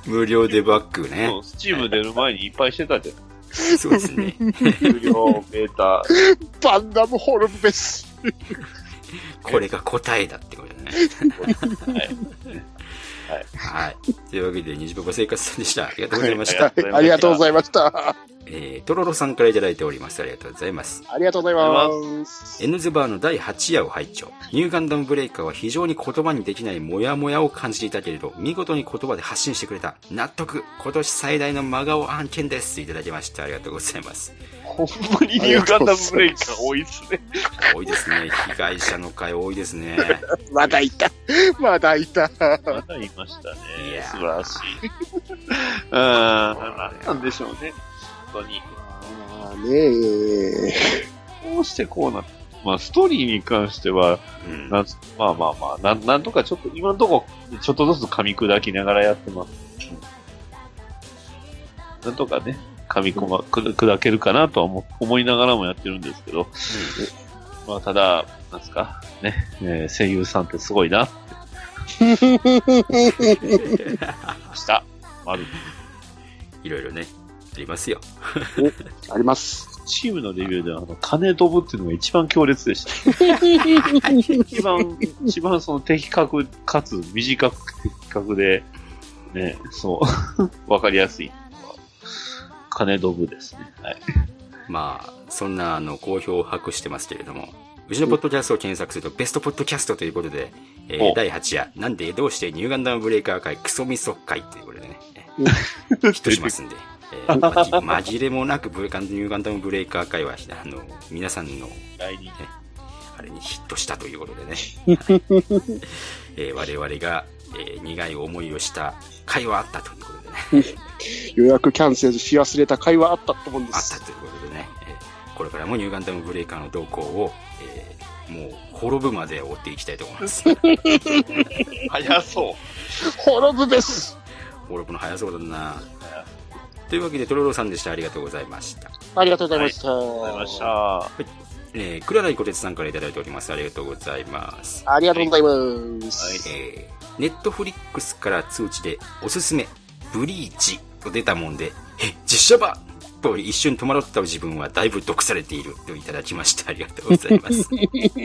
無料デバッグね。スチーム出る前にいっぱいしてたじゃん。そうですね。有料、ベータ。バンダムホルムベス。*laughs* これが答えだってことね。はい。はい。というわけで、虹パパ生活さんでした。ありがとうございました。ありがとうございました。ええー、トロロさんからいただいております。ありがとうございます。ありがとうございます。エヌズバーの第8夜を拝聴ニューガンダムブレイカーは非常に言葉にできないモヤモヤを感じていたけれど、見事に言葉で発信してくれた。納得今年最大の真顔案件です。いただきました。ありがとうございます。ほんまにニューガンダムブレイカー多いっすね。多いですね。被害者の会多いですね。*laughs* まだいた。まだいた。まだいましたね。素晴らしい。*laughs* うんなんでしょうね。本当に。まあねえ。こうしてこうなまあ、ストーリーに関しては、なんつまあまあまあ、なんなんとかちょっと、今のところ、ちょっとずつ噛み砕きながらやってます。なんとかね、噛み込ま、く砕けるかなとは思思いながらもやってるんですけど、まあ、ただ、なんですか、ね、えー声優さんってすごいなって。*laughs* した。丸。いろいろね、ありますよ。あります。チームのレビューでは、あの、金飛ぶっていうのが一番強烈でした。一番、一番その的確かつ短く的確で、ね、そう、*laughs* わかりやすいのは。金飛ぶですね。はい。まあ、そんな、あの、好評を博してますけれども、うちのポッドキャストを検索すると、ベストポッドキャストということで、えーお第8夜、なんでどうしてニューガンダムブレイカー会クソミソ会ということでね、えーヒットしますんで、えーまじ紛れもなくブレカンニューガンダムブレイカー会は、あの、皆さんの、来年、あれにヒットしたということでね、*laughs* えー我々が、えー苦い思いをした会はあったということでね、予約キャンセルし忘れた会話あったと思うんです。あったということでね、えーこれからもニューガンダムブレイカーの動向を、えーもう滅ぶまで追っていきたいと思います。*laughs* 早そう。*laughs* 滅ぶです。滅ぶの早そうだな。というわけで、トロロさんでした。ありがとうございました。ありがとうございました。ありがとうございました。えー、倉内小鉄さんからいただいております。ありがとうございます。ありがとうございます。えー、ネットフリックスから通知でおすすめ、ブリーチと出たもんで、え、実写版と一瞬戸惑った自分はだいぶ毒されているといただきました。ありがとうございます。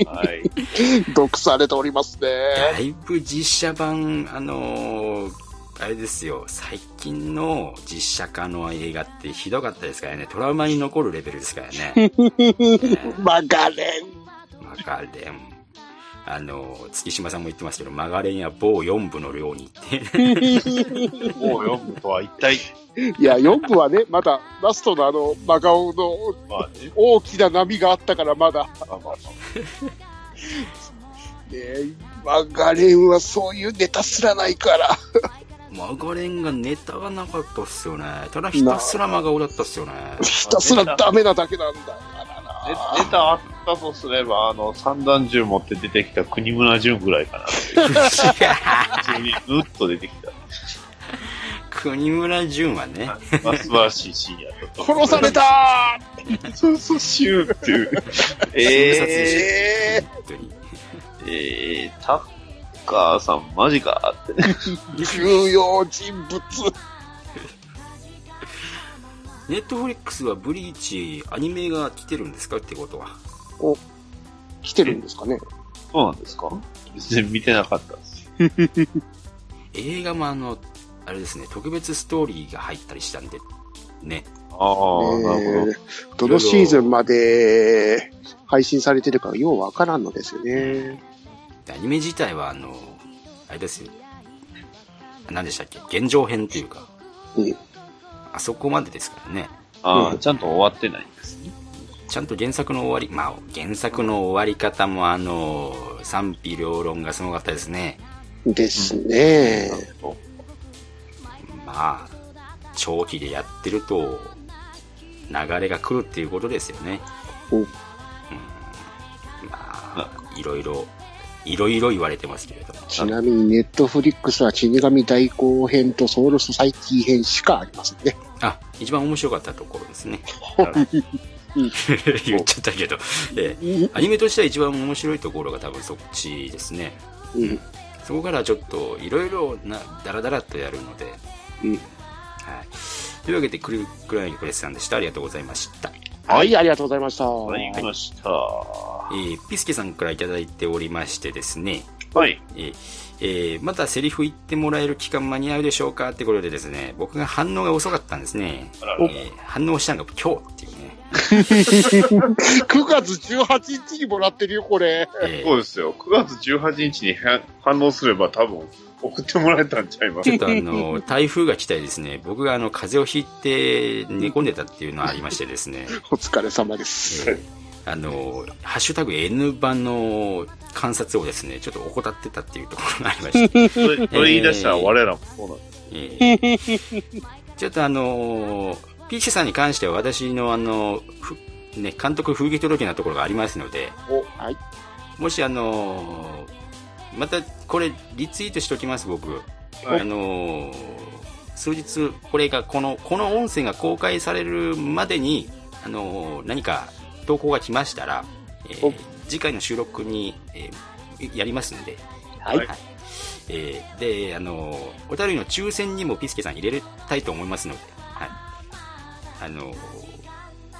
はい。*laughs* 毒されておりますね。だいぶ実写版、あのーあれですよ、最近の実写化の映画ってひどかったですからね、トラウマに残るレベルですからね。*laughs* マガレン。マガレン。あの、月島さんも言ってますけど、マガレンや某4部の量にって。もう読むとは一体、いや、4部はね、まだラストのあの、真顔の大きな波があったからまだ。ねマガレンはそういうネタすらないから。マガレンがネタがなかったっすよね。ただひたすら真顔だったっすよね。ひたすらダメなだけなんだ。ネネタあったとすれば、あの、三段銃持って出てきた国村淳ぐらいかな。普通に、ぬっと出てきた。国村淳はね。まあ、素晴らしいシーンやったと。殺されたそうそう、シューっていう。*laughs* ええ本当に。ー、えー、タッカーさんマジかってね。重要人物。ネットフリックスはブリーチアニメが来てるんですかってことは。お、来てるんですかね。そうなんですか？全然見てなかったです。*laughs* 映画もあの、あれですね、特別ストーリーが入ったりしたんで、ね。ああ、なるほど。どのシーズンまで配信されてるかようわからんのですよね。アニメ自体はあの、あれですよ。何でしたっけ？現状編っていうか。うん。あそこまでですからね。ああ、うんちゃんと終わってないんですね。ちゃんと原作の終わり、まあ、原作の終わり方もあの、賛否両論がすごかったですね。ですね。まあ、長期でやってると、流れが来るっていうことですよね。うんうんまあ、いろいろ、いろいろ言われてますけれども。ちなみにネットフリックスは死神代行編とソウルソサイティ編しかありませんね。あ、一番面白かったところですね。うん言っちゃったけど、ええアニメとしては一番面白いところが多分そっちですね。うん。そこからちょっといろいろな、ダラダラっとやるので。うん。はい。というわけで、クリクライプレスさんでした。ありがとうございました。はい、ありがとうございました。わかりました。えーピスケさんからいただいておりましてですね、はい。えーえーまたセリフ言ってもらえる期間間に合うでしょうかってことでですね、僕が反応が遅かったんですね。えー反応したのが今日っていうね。*laughs* 9月18日にもらってるよ、これ。えーそうですよ。9月18日に反反応すれば多分送ってもらえたんちゃいます？ちょっとあの、台風が来たりですね、僕があの、風邪をひいて寝込んでたっていうのがありましてですね、*laughs* お疲れ様です。えーあの、ハッシュタグ N 版の観察をですね、ちょっと怠ってたっていうところがありまして、それそれ言い出したら我らもそうなんです。えー。ちょっとあの、ピーチさんに関しては私のあの、ふね、監督風紀届なところがありますので、お、はい。もしあのまたこれリツイートしておきます僕、はい。あの数日これがこのこの音声が公開されるまでにあの何か投稿が来ましたら、えーお次回の収録に、えーやりますんで、はい。えーであのお便りの抽選にもピスケさん入れたいと思いますので、はい。あの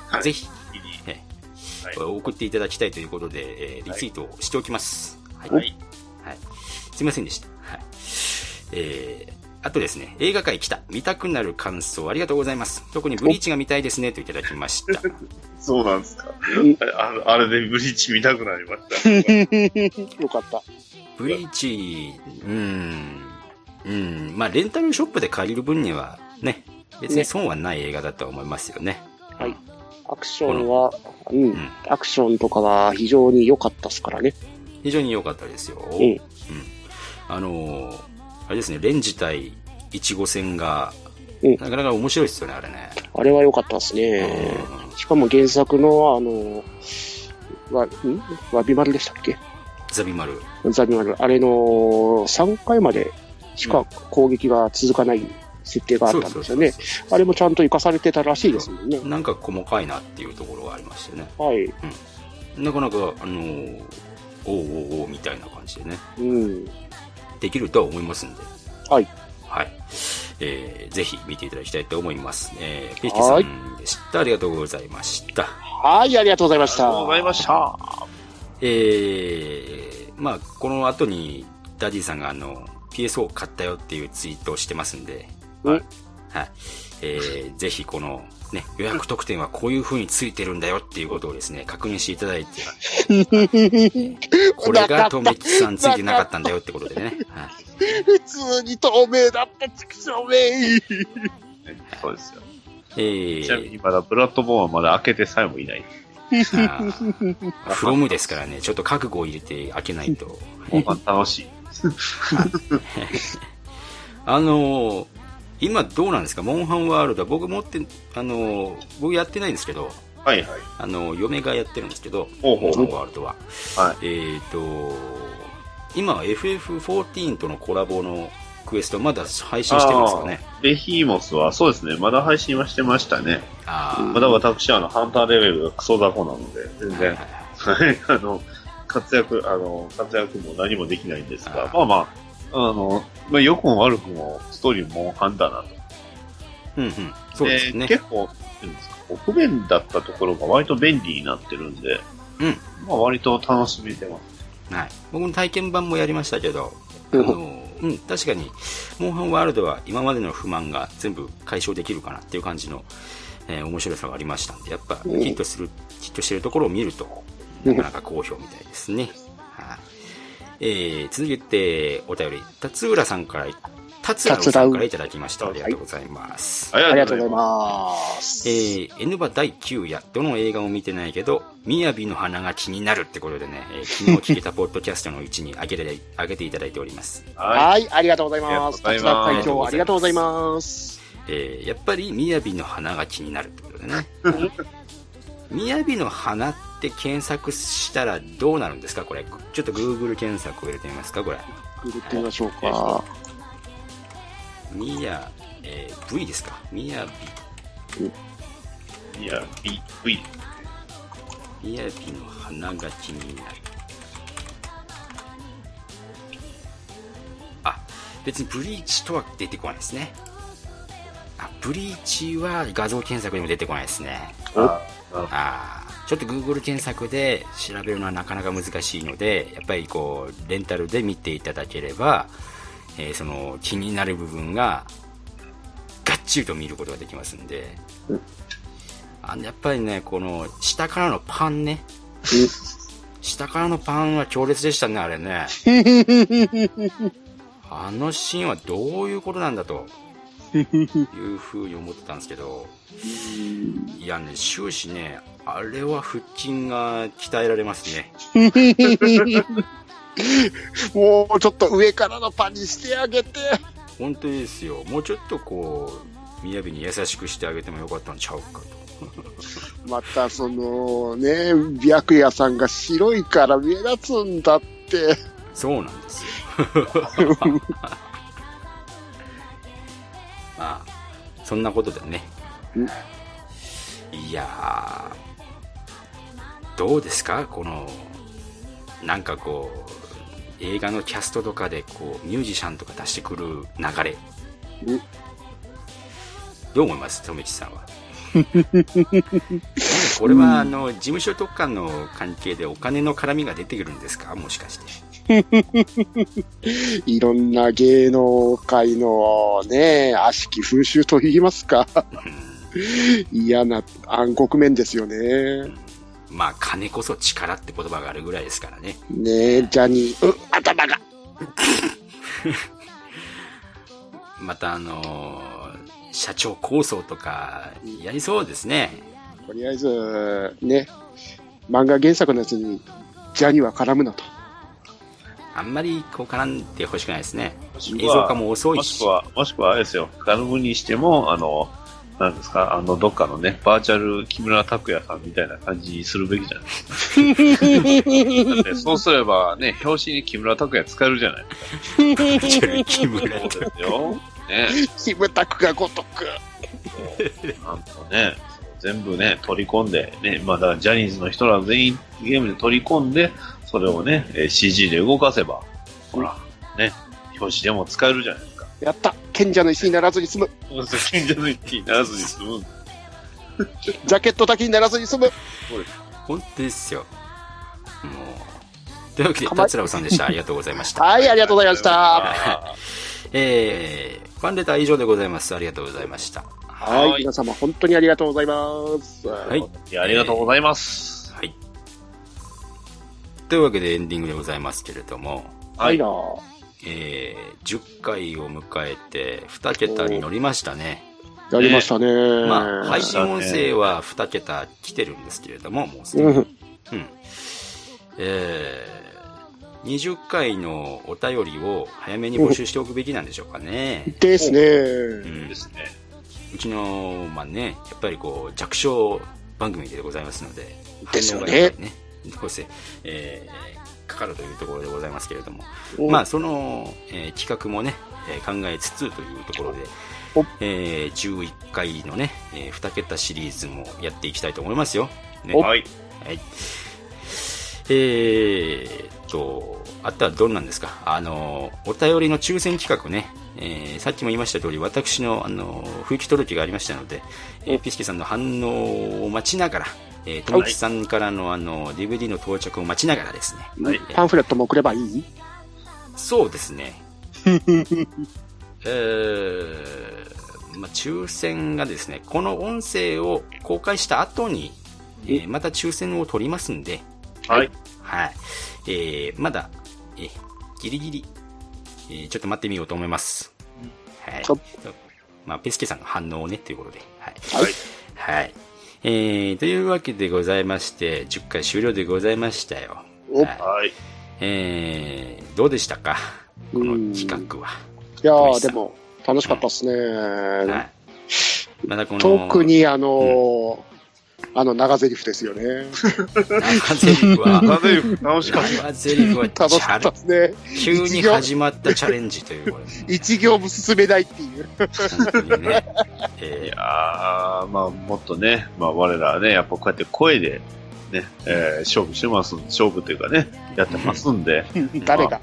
はい。ぜひ、はい。送っていただきたいということで、えーリツイートをしておきます。はい。ははいい。すいませんでした。はい。えー、あとですね、映画界来た。見たくなる感想ありがとうございます。特にブリーチが見たいですね、といただきました。*laughs* そうなんですか。あれあれでブリーチ見たくなりました。*laughs* よかった。ブリーチ、うーん、うん、まあ、レンタルショップで借りる分には、ね、別に損はない映画だとは思いますよね。はい。アクションは、うん、アクションとかは非常に良かったですからね。非常に良かったですよ。うん。あのーあれですね、レン自体、いちご戦が、うんなかなか面白いですよね、あれね。あれは良かったですね。しかも原作の、あの、わ、ん？わび丸でしたっけ？ザビマル。ザビ丸。あれの3回までしか攻撃が続かない設定があったんですよね。あれもちゃんと活かされてたらしいですもんね。なんか細かいなっていうところがありましてね。はい。なかなか、あのーおうおうおうみたいな感じでね、うん。できるとは思いますんで。はい。はい。えー、ぜひ見ていただきたいと思います。えー、ペイキさんでした。ありがとうございました。はい、ありがとうございました。ありがとうございました。えー、まあ、この後に、ダディさんがあの、PSO を買ったよっていうツイートをしてますんで、はい。はい。えー、ぜひこの、ね、予約特典はこういう風についてるんだよっていうことをですね、確認していただいて、*laughs* これがとめきさんついてなかったんだよってことでね。はい。普通に透明だった、畜生めそうですよ。えちなみにー、まだブラッドボーンはまだ開けてさえもいない。フロムですからね、ちょっと覚悟を入れて開けないと。まあ楽しい。*laughs* あのー今どうなんですか？モンハンワールドは僕持って、あのー僕やってないんですけど、はいはい。あの、嫁がやってるんですけど、ほうほうモンハンワールドは。はい。えっ、と、今は FF14 とのコラボのクエストまだ配信してるんですかね？ベヒーモスは、そうですね、まだ配信はしてましたね。あまだ私、あの、ハンターレベルがクソ雑魚なので、全然、はい、*laughs* あの、活躍、あの、活躍も何もできないんですが、まあまあ、あの、まあ、良くも悪くも、ストーリーもハンターなと。うんうん。そうですね。結構、不便だったところが割と便利になってるんで、うん。まあ割と楽しめてます。はい。僕も体験版もやりましたけど、あの、うん、確かに、モンハンワールドは今までの不満が全部解消できるかなっていう感じの、えー面白さがありましたんで、やっぱヒうんットする、ヒットしてるところを見ると、なかなか好評みたいですね。はい。えー、続いて、お便り、達浦さんから、達浦さんからいただきました。ありがとうございます。あありがとうございます。えー、N バ第9夜、どの映画も見てないけど、みやびの花が気になるってことでね、えー昨日聞いたポッドキャストのうちに上げて上げていただいております。はい、ありがとうございます。ありがとうございます達田会長、ありがとうございます。えーやっぱりみやびの花が気になるってことでね。*laughs* みやびの花って検索したらどうなるんですか？これ。ちょっと Google 検索を入れてみますか？これ。ググってみましょうか。みや、えー V ですか？みやいや、B、V。び、みやびの花が気になる。あ、別にブリーチとは出てこないですね。あ、ブリーチは画像検索にも出てこないですね。ああちょっと Google 検索で調べるのはなかなか難しいのでやっぱりこうレンタルで見ていただければ、えーその気になる部分ががっちりと見ることができますんで、あのやっぱりねこの下からのパンね。下からのパンは強烈でしたねあれね。あのシーンはどういうことなんだというふうに思ってたんですけど。いやね終始ねあれは腹筋が鍛えられますね *laughs* もうちょっと上からのパンにしてあげて。本当にですよもうちょっとこう雅に優しくしてあげてもよかったんちゃうかと *laughs* またそのね、白夜さんが白いから目立つんだって。そうなんですよ *laughs* まあそんなことでねいやーどうですか？このなんかこう映画のキャストとかでこうミュージシャンとか出してくる流れ。どう思います？富吉さんは。*laughs* これはあの事務所とかの関係でお金の絡みが出てくるんですか？もしかして。*laughs* いろんな芸能界のね、悪しき風習と言いますか。嫌な暗黒面ですよね。まあ金こそ力って言葉があるぐらいですからね。ねえ、ジャニー、う頭が。*laughs* またあのー社長構想とかやりそうですね。とりあえず、ね、漫画原作のやつに、ジャニーは絡むなと。あんまりこう絡んでほしくないですね。映像化も遅いもししくは、もしくはあれですよ、絡むにしても、あの、なんですか、あの、どっかのね、バーチャル木村拓哉さんみたいな感じにするべきじゃない？*laughs* だってそうすればね、表紙に木村拓哉使えるじゃない？ですか。木村そうですよ。ね。キムタクがごとく。なんとね、全部ね、取り込んで、ね、まあだからジャニーズの人ら全員ゲームで取り込んで、それをね、えー CG で動かせば、ほら、ね、表紙でも使えるじゃない？ですか。やった。賢者の石にならずに済む。賢者の一気にならずに済む。ジャケットだけにならずに済む。本当ですよ。もうというわけで達郎さんでした。ありがとうございました。はい、ありがとうございました。*laughs* えー、ファンレターは以上でございます。ありがとうございました。はい、皆様本当にありがとうございます。はい。いや、ありがとうございます。はい。というわけでエンディングでございますけれども。はい。なえー、10回を迎えて2桁に乗りましたねやりましたね。まあ配信音声は2桁来てるんですけれどももうすでにうんうんえー、20回のお便りを早めに募集しておくべきなんでしょうかね。ですね。うんですね。うちの、まあね、やっぱりこう、弱小番組でございますので、ですよねね、どうせ、えー、かかるというところでございますけれども、お。まあ、その、えー企画もね、えー考えつつというところで、えー11回のね、えー2桁シリーズもやっていきたいと思いますよ。ね、はい。はい。えーっと、あとはどんなんですか？あの、お便りの抽選企画ね、えーさっきも言いました通り、私の、あの、不行き届きがありましたので、えーピスケさんの反応を待ちながら、えー、ともきさんからのあの、DVD の到着を待ちながらですね、はいパンフレットも送ればいい？そうですね。*laughs* えー、まあ、抽選がですね、この音声を公開した後に、えーまた抽選を取りますんで、はい。はい。えー、まだ、えーギリギリ、えーちょっと待ってみようと思います。はい。まあ、ペスケさんの反応をね、ということで。はい。はい。はい。えー、というわけでございまして、10回終了でございましたよ。はい。はい。えー、どうでしたか？この企画は。いやでも、楽しかったっすね。はい。まだこの、特にあのーあの長台詞ですよね。長ゼリフは、長ゼリフ楽しかった長ゼリフは楽しかったですね。急に始まったチャレンジという一行も進めないっていう。本当にね。*laughs* いやー、まあ、もっとね、まあ、我らはね、やっぱこうやって声で、ね、えー勝負してます、勝負というかね、やってますんで、*laughs* 誰が？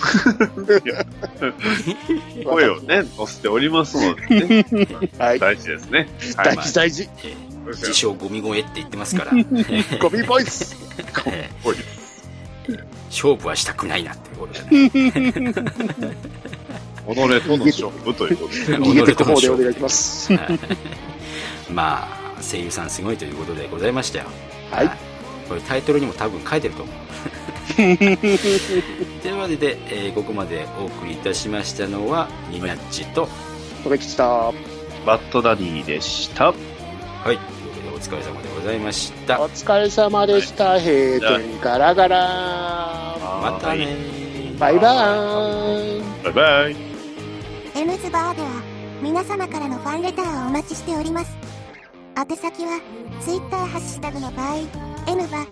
*laughs* 声をね、乗せておりますのでね、はい。大事ですね。大事大事。えー自称ゴミ声って言ってますから。*laughs* ゴミボイスおい *laughs* 勝負はしたくないなっていうことでね。*laughs* 己との勝負ということで。逃げてく方でお願いします。はいまあ、声優さんすごいということでございましたよ。はい。これタイトルにも多分書いてると思う。というわけで、えーここまでお送りいたしましたのは、ニナッチと、とめきちだ。バッドダディでした。はい、疲れ様でございました。お疲れ様でした。閉店ガラガラ。またねバイバーイ。バイバイ。エムズバーでは皆様からのファンレターをお待ちしております。宛先は Twitter ハッシュタグの場合、N は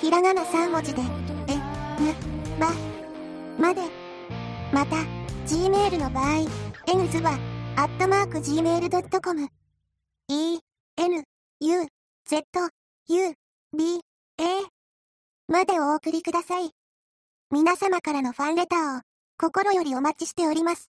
ひらがな3文字で、え、ぬ、ば、まで。また、Gmail の場合、N ズは、アットマーク Gmail.com、E、N、U、Z、U、B、A、までお送りください。皆様からのファンレターを心よりお待ちしております。